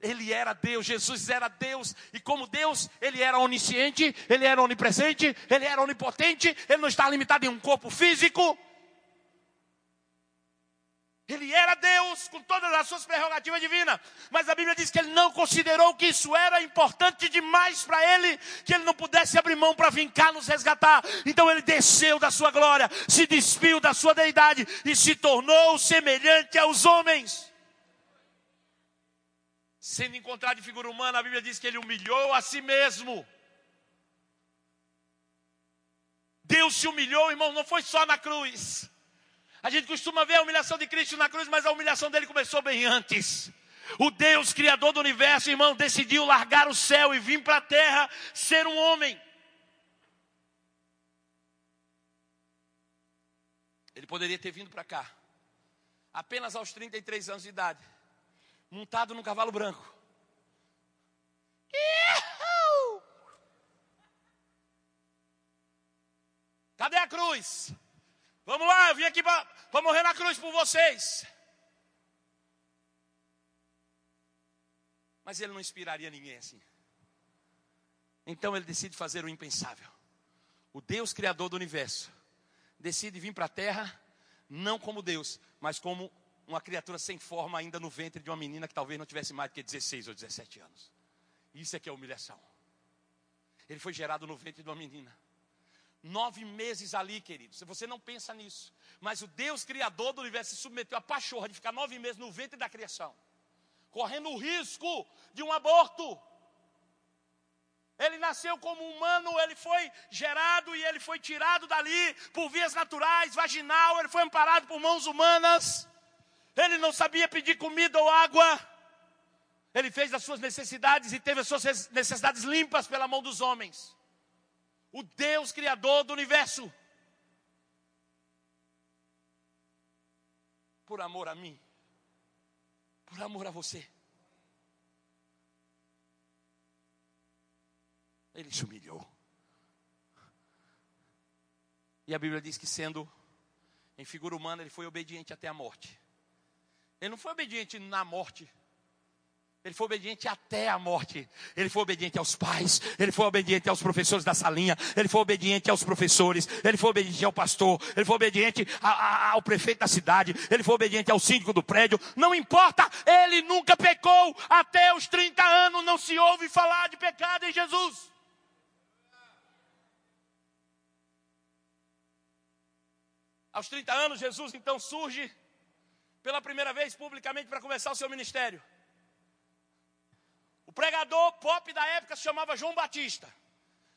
Ele era Deus, Jesus era Deus, e como Deus, ele era onisciente, ele era onipresente, ele era onipotente, ele não está limitado em um corpo físico. Ele era Deus com todas as suas prerrogativas divinas, mas a Bíblia diz que ele não considerou que isso era importante demais para ele, que ele não pudesse abrir mão para vir cá nos resgatar. Então ele desceu da sua glória, se despiu da sua deidade e se tornou semelhante aos homens. Sendo encontrado em figura humana, a Bíblia diz que ele humilhou a si mesmo. Deus se humilhou, irmão, não foi só na cruz. A gente costuma ver a humilhação de Cristo na cruz, mas a humilhação dele começou bem antes. O Deus criador do universo, irmão, decidiu largar o céu e vir para a terra ser um homem. Ele poderia ter vindo para cá, apenas aos 33 anos de idade, montado num cavalo branco. Cadê a cruz? Vamos lá, eu vim aqui para morrer na cruz por vocês. Mas ele não inspiraria ninguém assim. Então ele decide fazer o impensável. O Deus criador do universo decide vir para a terra não como Deus, mas como uma criatura sem forma ainda no ventre de uma menina que talvez não tivesse mais do que 16 ou 17 anos. Isso é que é humilhação. Ele foi gerado no ventre de uma menina. Nove meses ali, queridos. Você não pensa nisso. Mas o Deus Criador do universo se submeteu à pachorra de ficar nove meses no ventre da criação, correndo o risco de um aborto. Ele nasceu como humano, ele foi gerado e ele foi tirado dali por vias naturais, vaginal, ele foi amparado por mãos humanas. Ele não sabia pedir comida ou água. Ele fez as suas necessidades e teve as suas necessidades limpas pela mão dos homens o Deus Criador do universo, por amor a mim, por amor a você. Ele se humilhou. E a Bíblia diz que, sendo em figura humana, ele foi obediente até a morte. Ele não foi obediente na morte ele foi obediente até a morte. Ele foi obediente aos pais. Ele foi obediente aos professores da salinha. Ele foi obediente aos professores. Ele foi obediente ao pastor. Ele foi obediente a, a, ao prefeito da cidade. Ele foi obediente ao síndico do prédio. Não importa, ele nunca pecou. Até os 30 anos não se ouve falar de pecado em Jesus. Aos 30 anos, Jesus então surge pela primeira vez publicamente para começar o seu ministério. O pregador pop da época se chamava João Batista.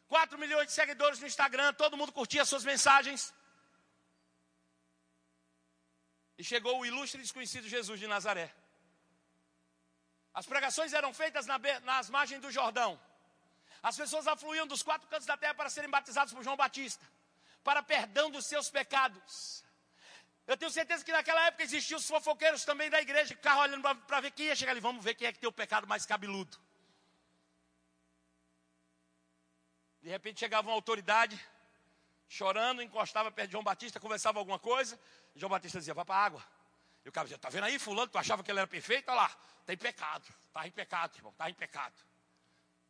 4 milhões de seguidores no Instagram, todo mundo curtia suas mensagens. E chegou o ilustre e desconhecido Jesus de Nazaré. As pregações eram feitas na, nas margens do Jordão. As pessoas afluíam dos quatro cantos da terra para serem batizados por João Batista, para perdão dos seus pecados. Eu tenho certeza que naquela época existiam os fofoqueiros também da igreja, que ficavam olhando para ver quem ia chegar ali. Vamos ver quem é que tem o pecado mais cabeludo. De repente chegava uma autoridade, chorando, encostava perto de João Batista, conversava alguma coisa. João Batista dizia: Vá para a água. E o cara dizia: Está vendo aí, Fulano? Tu achava que ele era perfeito? Olha lá, tem pecado. Está em pecado, irmão, está em pecado.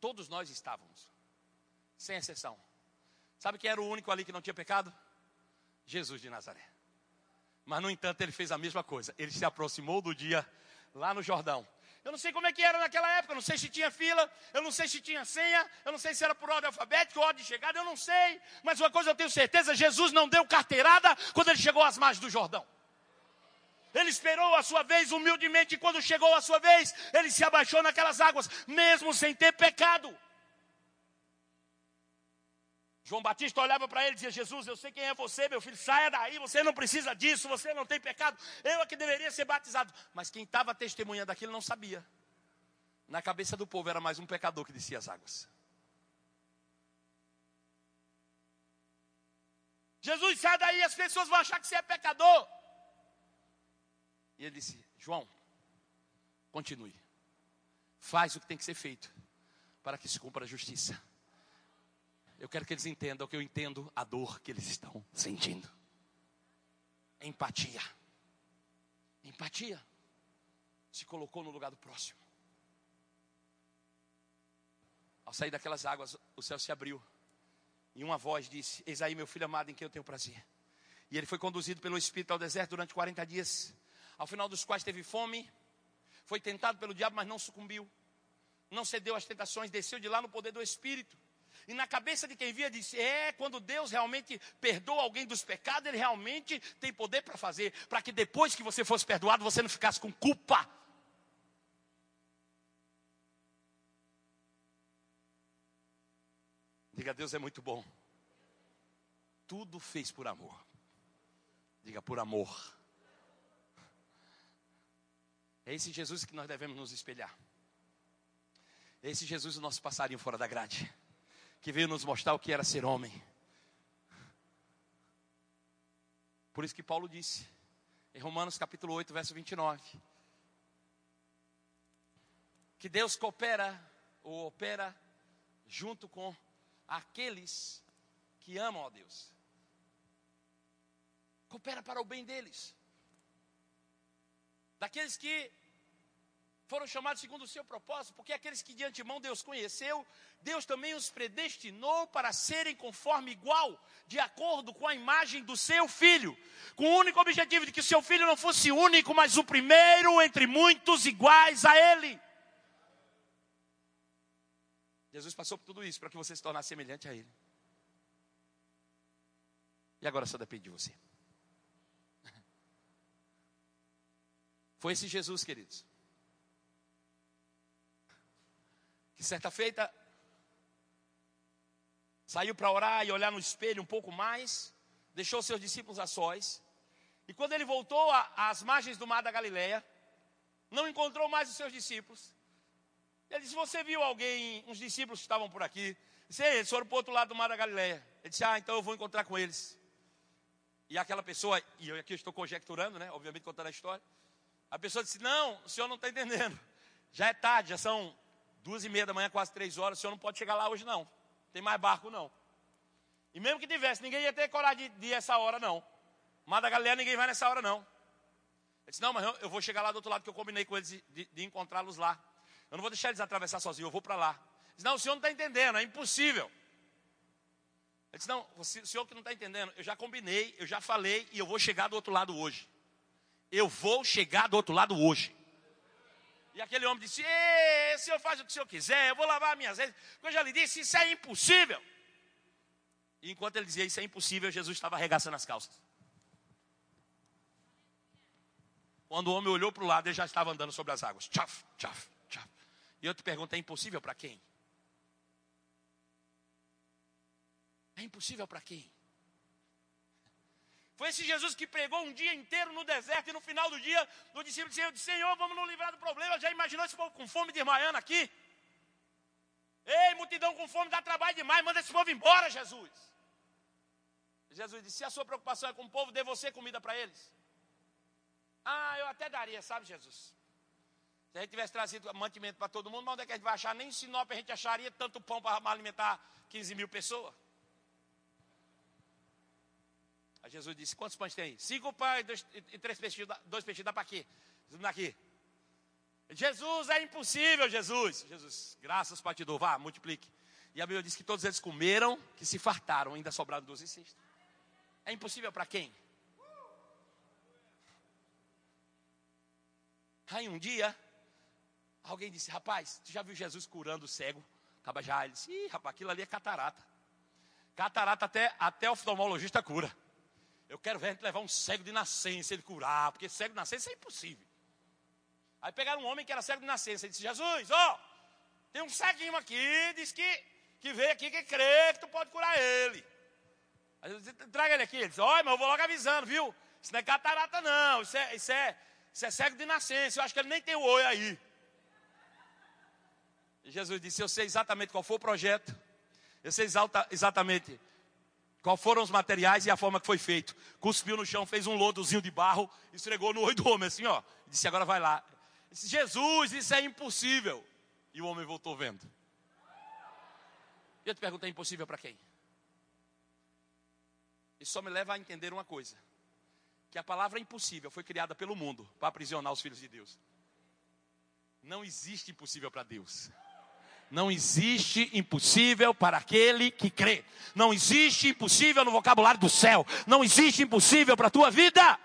Todos nós estávamos, sem exceção. Sabe quem era o único ali que não tinha pecado? Jesus de Nazaré. Mas, no entanto, ele fez a mesma coisa. Ele se aproximou do dia lá no Jordão. Eu não sei como é que era naquela época, eu não sei se tinha fila, eu não sei se tinha senha, eu não sei se era por ordem alfabética ou ordem de chegada, eu não sei. Mas uma coisa eu tenho certeza: Jesus não deu carteirada quando ele chegou às margens do Jordão. Ele esperou a sua vez humildemente, e quando chegou a sua vez, ele se abaixou naquelas águas, mesmo sem ter pecado. João Batista olhava para ele e dizia: Jesus, eu sei quem é você, meu filho, saia daí, você não precisa disso, você não tem pecado, eu é que deveria ser batizado. Mas quem estava testemunhando aquilo não sabia. Na cabeça do povo era mais um pecador que descia as águas. Jesus, sai daí, as pessoas vão achar que você é pecador. E ele disse: João, continue, faz o que tem que ser feito para que se cumpra a justiça. Eu quero que eles entendam que eu entendo a dor que eles estão sentindo. Empatia. Empatia. Se colocou no lugar do próximo. Ao sair daquelas águas, o céu se abriu. E uma voz disse: Eis aí meu filho amado em quem eu tenho prazer. E ele foi conduzido pelo Espírito ao deserto durante 40 dias, ao final dos quais teve fome, foi tentado pelo diabo, mas não sucumbiu. Não cedeu às tentações, desceu de lá no poder do Espírito. E na cabeça de quem via, disse: é, quando Deus realmente perdoa alguém dos pecados, Ele realmente tem poder para fazer, para que depois que você fosse perdoado, você não ficasse com culpa. Diga, Deus é muito bom. Tudo fez por amor. Diga, por amor. É esse Jesus que nós devemos nos espelhar. É esse Jesus o nosso passarinho fora da grade que veio nos mostrar o que era ser homem. Por isso que Paulo disse, em Romanos capítulo 8, verso 29, que Deus coopera ou opera junto com aqueles que amam a Deus. Coopera para o bem deles. Daqueles que foram chamados segundo o seu propósito, porque aqueles que de antemão Deus conheceu, Deus também os predestinou para serem conforme igual, de acordo com a imagem do seu filho, com o único objetivo de que o seu filho não fosse único, mas o primeiro entre muitos iguais a ele. Jesus passou por tudo isso para que você se tornasse semelhante a ele. E agora só depende de você. Foi esse Jesus, queridos, que certa feita saiu para orar e olhar no espelho um pouco mais, deixou seus discípulos a sós, e quando ele voltou às margens do mar da Galileia, não encontrou mais os seus discípulos. Ele disse: Você viu alguém, uns discípulos que estavam por aqui? Disse, eles foram para o outro lado do mar da Galileia. Ele disse: Ah, então eu vou encontrar com eles. E aquela pessoa, e eu aqui estou conjecturando, né? Obviamente contando a história. A pessoa disse: Não, o senhor não está entendendo. Já é tarde, já são duas e meia da manhã, quase três horas, o senhor não pode chegar lá hoje não. Tem mais barco não. E mesmo que tivesse, ninguém ia ter coragem de, ir essa hora não. Mar da Galileia ninguém vai nessa hora não. Ele disse, não, mas eu, eu vou chegar lá do outro lado que eu combinei com eles de, de encontrá-los lá. Eu não vou deixar eles atravessar sozinhos, eu vou para lá. Ele disse, não, o senhor não está entendendo, é impossível. Ele disse, não, o senhor que não está entendendo, eu já combinei, eu já falei e eu vou chegar do outro lado hoje. Eu vou chegar do outro lado hoje. E aquele homem disse: o senhor faz o que o senhor quiser, eu vou lavar minhas vezes. Eu já lhe disse: Isso é impossível. E enquanto ele dizia: Isso é impossível, Jesus estava arregaçando as calças. Quando o homem olhou para o lado, ele já estava andando sobre as águas. Tchaf, tchaf, tchaf. E eu te pergunto: É impossível para quem? É impossível para quem? Foi esse Jesus que pregou um dia inteiro no deserto e no final do dia, o discípulo disse: Senhor, vamos nos livrar do problema. Já imaginou esse povo com fome desmaiando aqui? Ei, multidão com fome, dá trabalho demais, manda esse povo embora, Jesus. Jesus disse: Se a sua preocupação é com o povo, dê você comida para eles. Ah, eu até daria, sabe, Jesus? Se a gente tivesse trazido mantimento para todo mundo, onde é que a gente vai achar? Nem em Sinop a gente acharia tanto pão para alimentar 15 mil pessoas. Aí Jesus disse: Quantos pães tem? Cinco pães dois, e três peixes, dois peixes, dá para quê? Daqui. Jesus, é impossível, Jesus. Jesus, graças, Pai, te dou, vá, multiplique. E a Bíblia diz que todos eles comeram, que se fartaram, ainda sobraram doze cestos. É impossível para quem? Aí um dia, Alguém disse, rapaz, tu já viu Jesus curando o cego? Acaba já, ele disse, ih, rapaz, aquilo ali é catarata. Catarata até, até oftalmologista cura. Eu quero ver a gente levar um cego de nascença, ele curar, porque cego de nascença é impossível. Aí pegaram um homem que era cego de nascença, e disse, Jesus, ó, tem um ceguinho aqui, diz que, que veio aqui que crê que tu pode curar ele. Aí eu disse, traga ele aqui. Ele disse, olha, mas eu vou logo avisando, viu? Isso não é catarata não, isso é, isso é, isso é cego de nascença, eu acho que ele nem tem o olho aí. E Jesus disse: Eu sei exatamente qual foi o projeto, eu sei exatamente qual foram os materiais e a forma que foi feito. Cuspiu no chão, fez um lodozinho de barro, esfregou no olho do homem assim, ó. Disse: Agora vai lá. Disse, Jesus, isso é impossível. E o homem voltou vendo. E eu te pergunto: é impossível para quem? Isso só me leva a entender uma coisa: que a palavra impossível foi criada pelo mundo para aprisionar os filhos de Deus. Não existe impossível para Deus. Não existe impossível para aquele que crê. Não existe impossível no vocabulário do céu. Não existe impossível para a tua vida.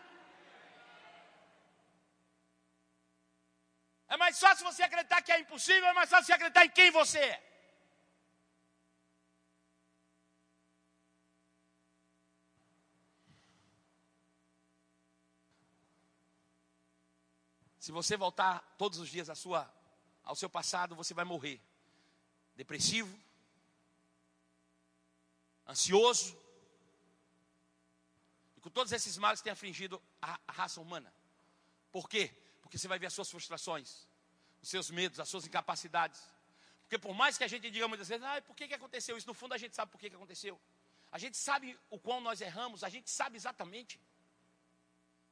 É mais fácil você acreditar que é impossível, é mais fácil você acreditar em quem você é. Se você voltar todos os dias sua, ao seu passado, você vai morrer depressivo, ansioso, e com todos esses males têm afligido a, a raça humana. Por quê? Porque você vai ver as suas frustrações, os seus medos, as suas incapacidades. Porque por mais que a gente diga muitas vezes, ah, por que, que aconteceu isso? No fundo a gente sabe por que, que aconteceu. A gente sabe o quão nós erramos, a gente sabe exatamente.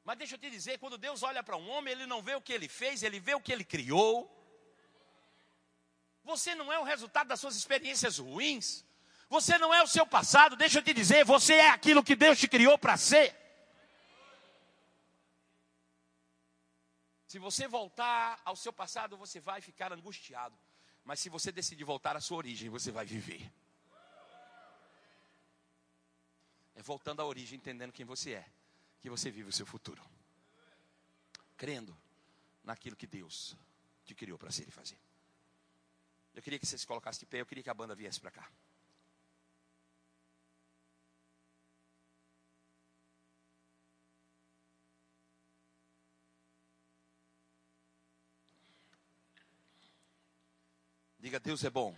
Mas deixa eu te dizer, quando Deus olha para um homem, ele não vê o que ele fez, ele vê o que ele criou. Você não é o resultado das suas experiências ruins. Você não é o seu passado. Deixa eu te dizer, você é aquilo que Deus te criou para ser. Se você voltar ao seu passado, você vai ficar angustiado. Mas se você decidir voltar à sua origem, você vai viver. É voltando à origem, entendendo quem você é, que você vive o seu futuro. Crendo naquilo que Deus te criou para ser e fazer. Eu queria que você se colocasse de pé, eu queria que a banda viesse para cá. Diga, Deus é bom.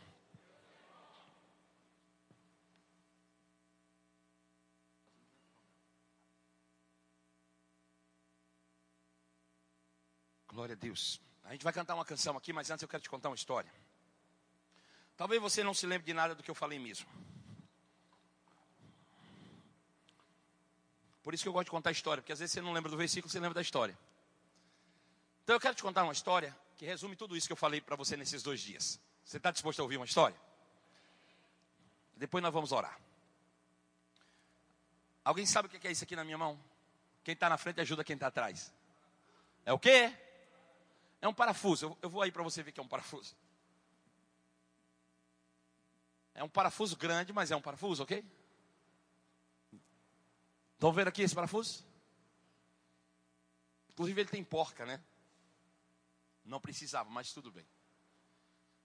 Glória a Deus. A gente vai cantar uma canção aqui, mas antes eu quero te contar uma história. Talvez você não se lembre de nada do que eu falei mesmo. Por isso que eu gosto de contar a história, porque às vezes você não lembra do versículo, você lembra da história. Então eu quero te contar uma história que resume tudo isso que eu falei para você nesses dois dias. Você está disposto a ouvir uma história? Depois nós vamos orar. Alguém sabe o que é isso aqui na minha mão? Quem está na frente ajuda quem está atrás. É o quê? É um parafuso. Eu vou aí para você ver que é um parafuso. É um parafuso grande, mas é um parafuso, ok? Estão vendo aqui esse parafuso? Inclusive ele tem porca, né? Não precisava, mas tudo bem.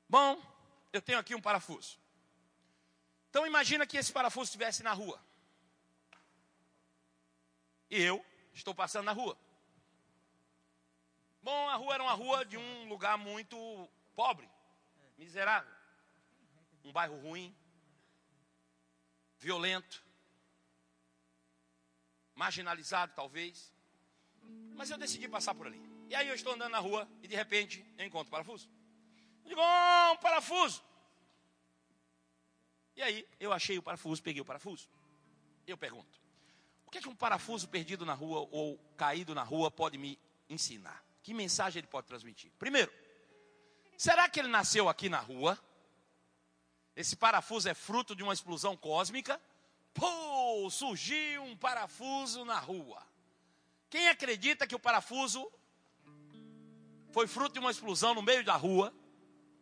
Bom, eu tenho aqui um parafuso. Então imagina que esse parafuso estivesse na rua. E eu estou passando na rua. Bom, a rua era uma rua de um lugar muito pobre, miserável um bairro ruim, violento, marginalizado talvez. Mas eu decidi passar por ali. E aí eu estou andando na rua e de repente eu encontro um parafuso. Eu digo, oh, um parafuso. E aí eu achei o parafuso, peguei o parafuso. Eu pergunto, o que é que um parafuso perdido na rua ou caído na rua pode me ensinar? Que mensagem ele pode transmitir? Primeiro, será que ele nasceu aqui na rua? Esse parafuso é fruto de uma explosão cósmica. Pô, surgiu um parafuso na rua. Quem acredita que o parafuso foi fruto de uma explosão no meio da rua?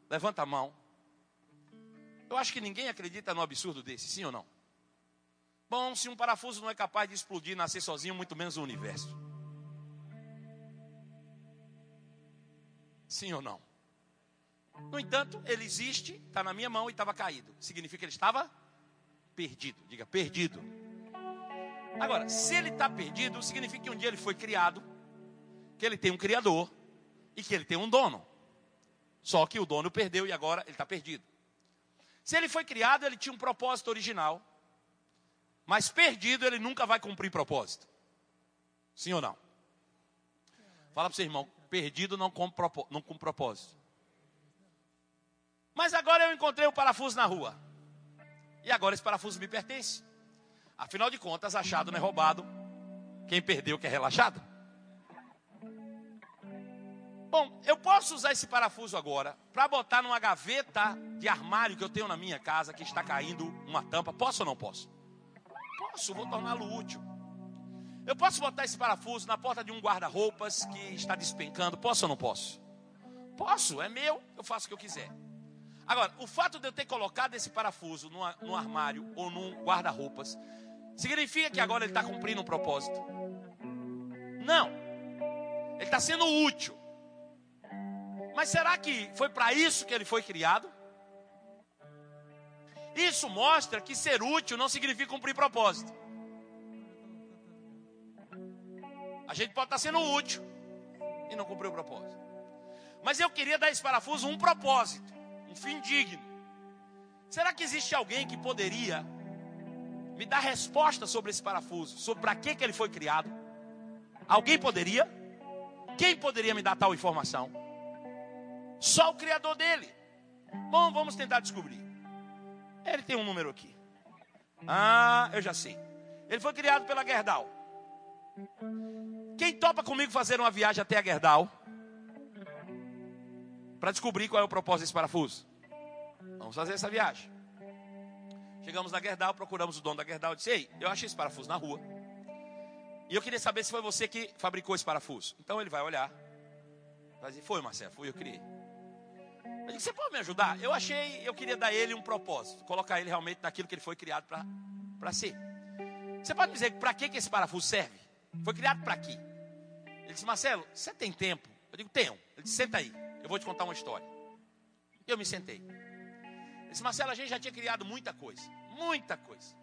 Levanta a mão. Eu acho que ninguém acredita no absurdo desse, sim ou não? Bom, se um parafuso não é capaz de explodir, nascer sozinho, muito menos o universo. Sim ou não? No entanto, ele existe, está na minha mão e estava caído. Significa que ele estava perdido. Diga, perdido. Agora, se ele está perdido, significa que um dia ele foi criado, que ele tem um criador e que ele tem um dono. Só que o dono perdeu e agora ele está perdido. Se ele foi criado, ele tinha um propósito original, mas perdido, ele nunca vai cumprir propósito. Sim ou não? Fala para o seu irmão, perdido não cumpre, propósito. Mas agora eu encontrei o parafuso na rua. E agora esse parafuso me pertence. Afinal de contas, achado não é roubado. Quem perdeu que é relaxado. Bom, eu posso usar esse parafuso agora para botar numa gaveta de armário que eu tenho na minha casa que está caindo uma tampa. Posso ou não posso? Posso, vou torná-lo útil. Eu posso botar esse parafuso na porta de um guarda-roupas que está despencando. Posso ou não posso? Posso, é meu, eu faço o que eu quiser. Agora, o fato de eu ter colocado esse parafuso no, armário ou num guarda-roupas, significa que agora ele está cumprindo um propósito? Não. Ele está sendo útil. Mas será que foi para isso que ele foi criado? Isso mostra que ser útil não significa cumprir propósito. A gente pode estar sendo útil e não cumprir o propósito. Mas eu queria dar esse parafuso um propósito, um fim digno. Será que existe alguém que poderia me dar resposta sobre esse parafuso, sobre para que, que ele foi criado? Alguém poderia? Quem poderia me dar tal informação? Só o Criador dele. Bom, vamos tentar descobrir. Ele tem um número aqui. Ah, eu já sei. Ele foi criado pela Gerdau. Quem topa comigo fazer uma viagem até a Gerdau? Para descobrir qual é o propósito desse parafuso. Vamos fazer essa viagem. Chegamos na Gerdau, procuramos o dono da Gerdau. Disse: Ei, eu achei esse parafuso na rua. E eu queria saber se foi você que fabricou esse parafuso. Então ele vai olhar. Vai dizer: Foi, Marcelo, fui eu criei. Eu disse, você pode me ajudar? Eu achei, eu queria dar ele um propósito, colocar ele realmente naquilo que ele foi criado para ser. Você pode me dizer para que, que esse parafuso serve? Foi criado para quê? Ele disse, Marcelo, você tem tempo? Eu digo, tenho. Ele disse, senta aí, eu vou te contar uma história. Eu me sentei. Disse, Marcelo, a gente já tinha criado muita coisa, muita coisa.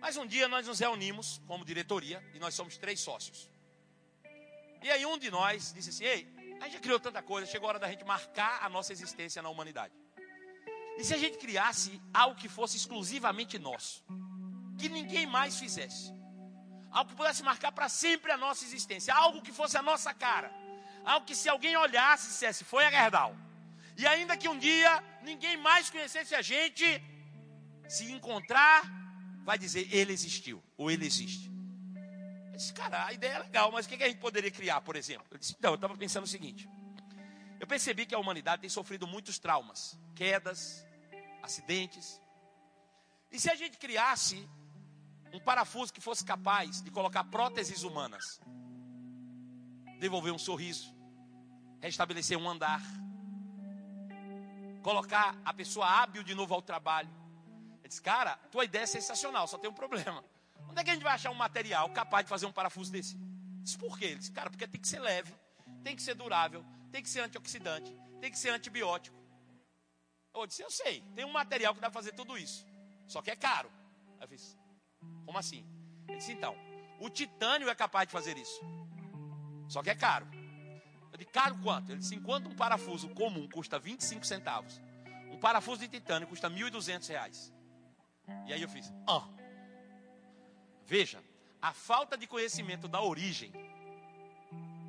Mas um dia nós nos reunimos como diretoria e nós somos três sócios. E aí um de nós disse assim, ei, a gente já criou tanta coisa, chegou a hora da gente marcar a nossa existência na humanidade. E se a gente criasse algo que fosse exclusivamente nosso, que ninguém mais fizesse, algo que pudesse marcar para sempre a nossa existência, algo que fosse a nossa cara, algo que se alguém olhasse dissesse, foi a Gerdau. E ainda que um dia ninguém mais conhecesse a gente, se encontrar, vai dizer, ele existiu, ou ele existe. Eu disse, cara, a ideia é legal, mas o que a gente poderia criar, por exemplo? Eu disse, então, eu estava pensando o seguinte. Eu percebi que a humanidade tem sofrido muitos traumas, quedas, acidentes. E se a gente criasse um parafuso que fosse capaz de colocar próteses humanas, devolver um sorriso, restabelecer um andar, colocar a pessoa hábil de novo ao trabalho. Eu disse, cara, tua ideia é sensacional, só tem um problema. Onde é que a gente vai achar um material capaz de fazer um parafuso desse? Disse, por quê? Ele disse, cara, porque tem que ser leve, tem que ser durável, tem que ser antioxidante, tem que ser antibiótico. Eu disse, eu sei, tem um material que dá para fazer tudo isso. Só que é caro. Eu disse, como assim? Ele disse, então, o titânio é capaz de fazer isso. Só que é caro. Eu disse, caro quanto? Ele disse, enquanto um parafuso comum custa 25 centavos, um parafuso de titânio custa 1.200 reais. E aí eu fiz, ah. Veja, a falta de conhecimento da origem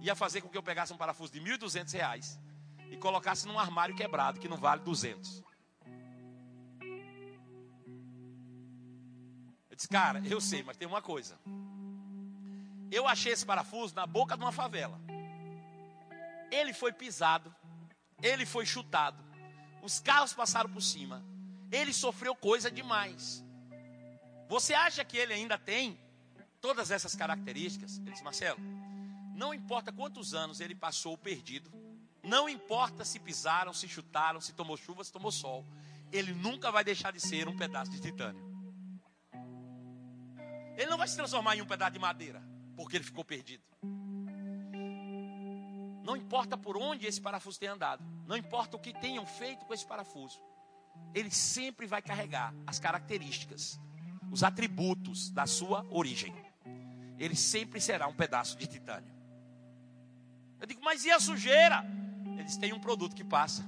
ia fazer com que eu pegasse um parafuso de 1.200 reais e colocasse num armário quebrado que não vale 200. Eu disse, cara, eu sei, mas tem uma coisa. Eu achei esse parafuso na boca de uma favela. Ele foi pisado, ele foi chutado, os carros passaram por cima, ele sofreu coisa demais. Você acha que ele ainda tem todas essas características? Ele disse, Marcelo, não importa quantos anos ele passou perdido, não importa se pisaram, se chutaram, se tomou chuva, se tomou sol, ele nunca vai deixar de ser um pedaço de titânio. Ele não vai se transformar em um pedaço de madeira, porque ele ficou perdido. Não importa por onde esse parafuso tenha andado, não importa o que tenham feito com esse parafuso, ele sempre vai carregar as características, os atributos da sua origem. Ele sempre será um pedaço de titânio. Eu digo, mas e a sujeira? Eles têm um produto que passa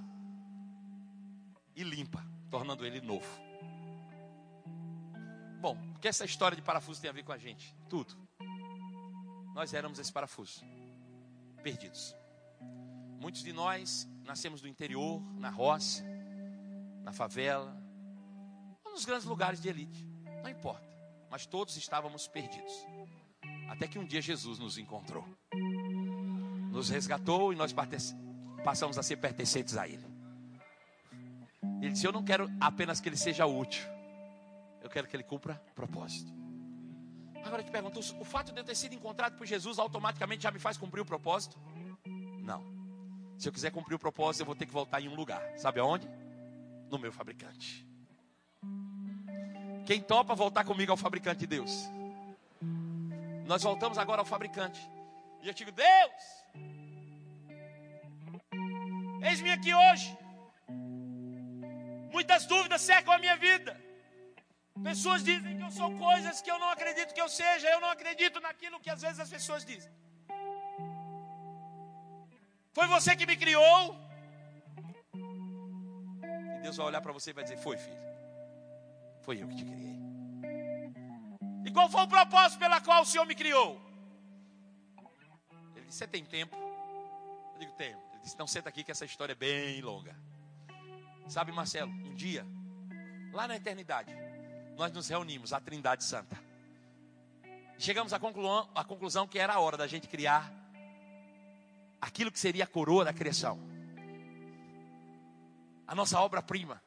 e limpa, tornando ele novo. Bom, o que essa história de parafuso tem a ver com a gente? Tudo. Nós éramos esse parafuso, perdidos. Muitos de nós nascemos do interior, na roça, na favela, ou nos grandes lugares de elite, não importa, mas todos estávamos perdidos. Até que um dia Jesus nos encontrou, nos resgatou e nós passamos a ser pertencentes a Ele. Ele disse: Eu não quero apenas que Ele seja útil, eu quero que Ele cumpra propósito. Agora eu te pergunto: o fato de eu ter sido encontrado por Jesus automaticamente já me faz cumprir o propósito? Não. Se eu quiser cumprir o propósito, eu vou ter que voltar em um lugar. Sabe aonde? no meu fabricante. Quem topa voltar comigo ao fabricante de Deus? Nós voltamos agora ao fabricante. E eu digo: Deus, eis-me aqui hoje. Muitas dúvidas cercam a minha vida. Pessoas dizem que eu sou coisas que eu não acredito que eu seja. Eu não acredito naquilo que às vezes as pessoas dizem. Foi você que me criou. Deus vai olhar para você e vai dizer: Foi, filho. Foi eu que te criei. E qual foi o propósito pela qual o Senhor me criou? Ele disse: Você tem tempo? Eu digo: Tenho. Ele disse: Não, senta aqui que essa história é bem longa. Sabe, Marcelo, um dia, lá na eternidade, nós nos reunimos, a Trindade Santa. Chegamos à conclusão, à conclusão que era a hora da gente criar aquilo que seria a coroa da criação a nossa obra-prima.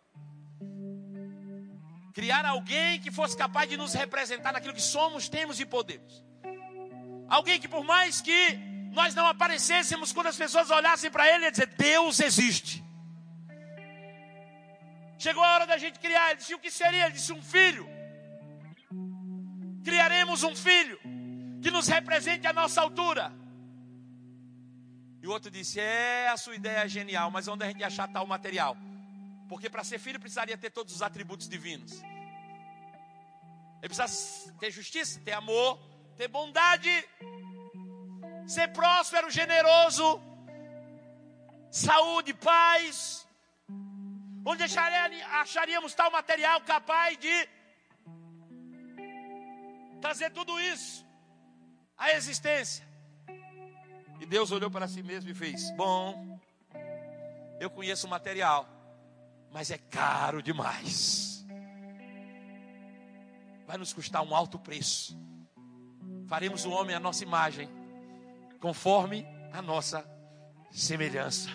Criar alguém que fosse capaz de nos representar naquilo que somos, temos e podemos. Alguém que, por mais que nós não aparecêssemos, quando as pessoas olhassem para ele, ia dizer: Deus existe. Chegou a hora da gente criar. Ele disse: O que seria? Ele disse: Um filho. Criaremos um filho que nos represente à nossa altura. E o outro disse: É, a sua ideia é genial, mas onde a gente achar tal material? Porque para ser filho precisaria ter todos os atributos divinos. Ele precisa ter justiça, ter amor, ter bondade, ser próspero, generoso, saúde, paz. Onde acharíamos tal material capaz de trazer tudo isso à existência? E Deus olhou para si mesmo e fez: Bom, eu conheço o material mas é caro demais. Vai nos custar um alto preço. Faremos o homem à nossa imagem, conforme a nossa semelhança.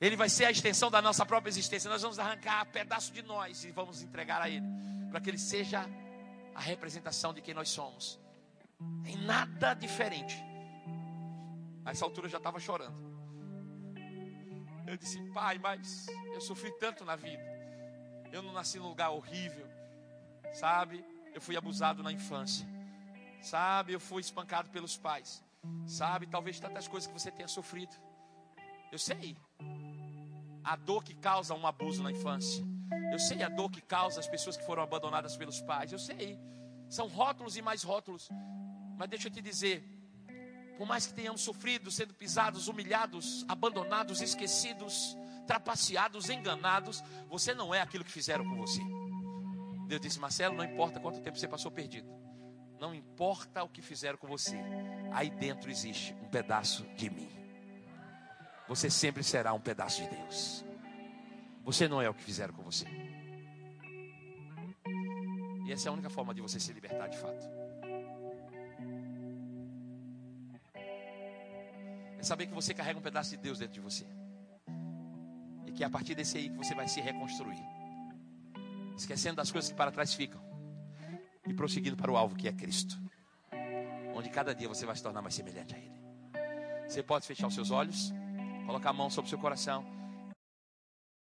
Ele vai ser a extensão da nossa própria existência. Nós vamos arrancar um pedaço de nós e vamos entregar a Ele, para que Ele seja a representação de quem nós somos. Em nada diferente. A essa altura eu já estava chorando. Eu disse, pai, mas eu sofri tanto na vida. Eu não nasci num lugar horrível, sabe? Eu fui abusado na infância, sabe? Eu fui espancado pelos pais, sabe? Talvez tantas coisas que você tenha sofrido. Eu sei a dor que causa um abuso na infância. Eu sei a dor que causa as pessoas que foram abandonadas pelos pais. Eu sei. São rótulos e mais rótulos. Mas deixa eu te dizer, por mais que tenhamos sofrido, sendo pisados, humilhados, abandonados, esquecidos, trapaceados, enganados, você não é aquilo que fizeram com você. Deus disse: Marcelo, não importa quanto tempo você passou perdido, não importa o que fizeram com você, aí dentro existe um pedaço de mim. Você sempre será um pedaço de Deus. Você não é o que fizeram com você. E essa é a única forma de você se libertar de fato. Saber que você carrega um pedaço de Deus dentro de você. E que é a partir desse aí que você vai se reconstruir. Esquecendo das coisas que para trás ficam. E prosseguindo para o alvo que é Cristo. Onde cada dia você vai se tornar mais semelhante a Ele. Você pode fechar os seus olhos, colocar a mão sobre o seu coração.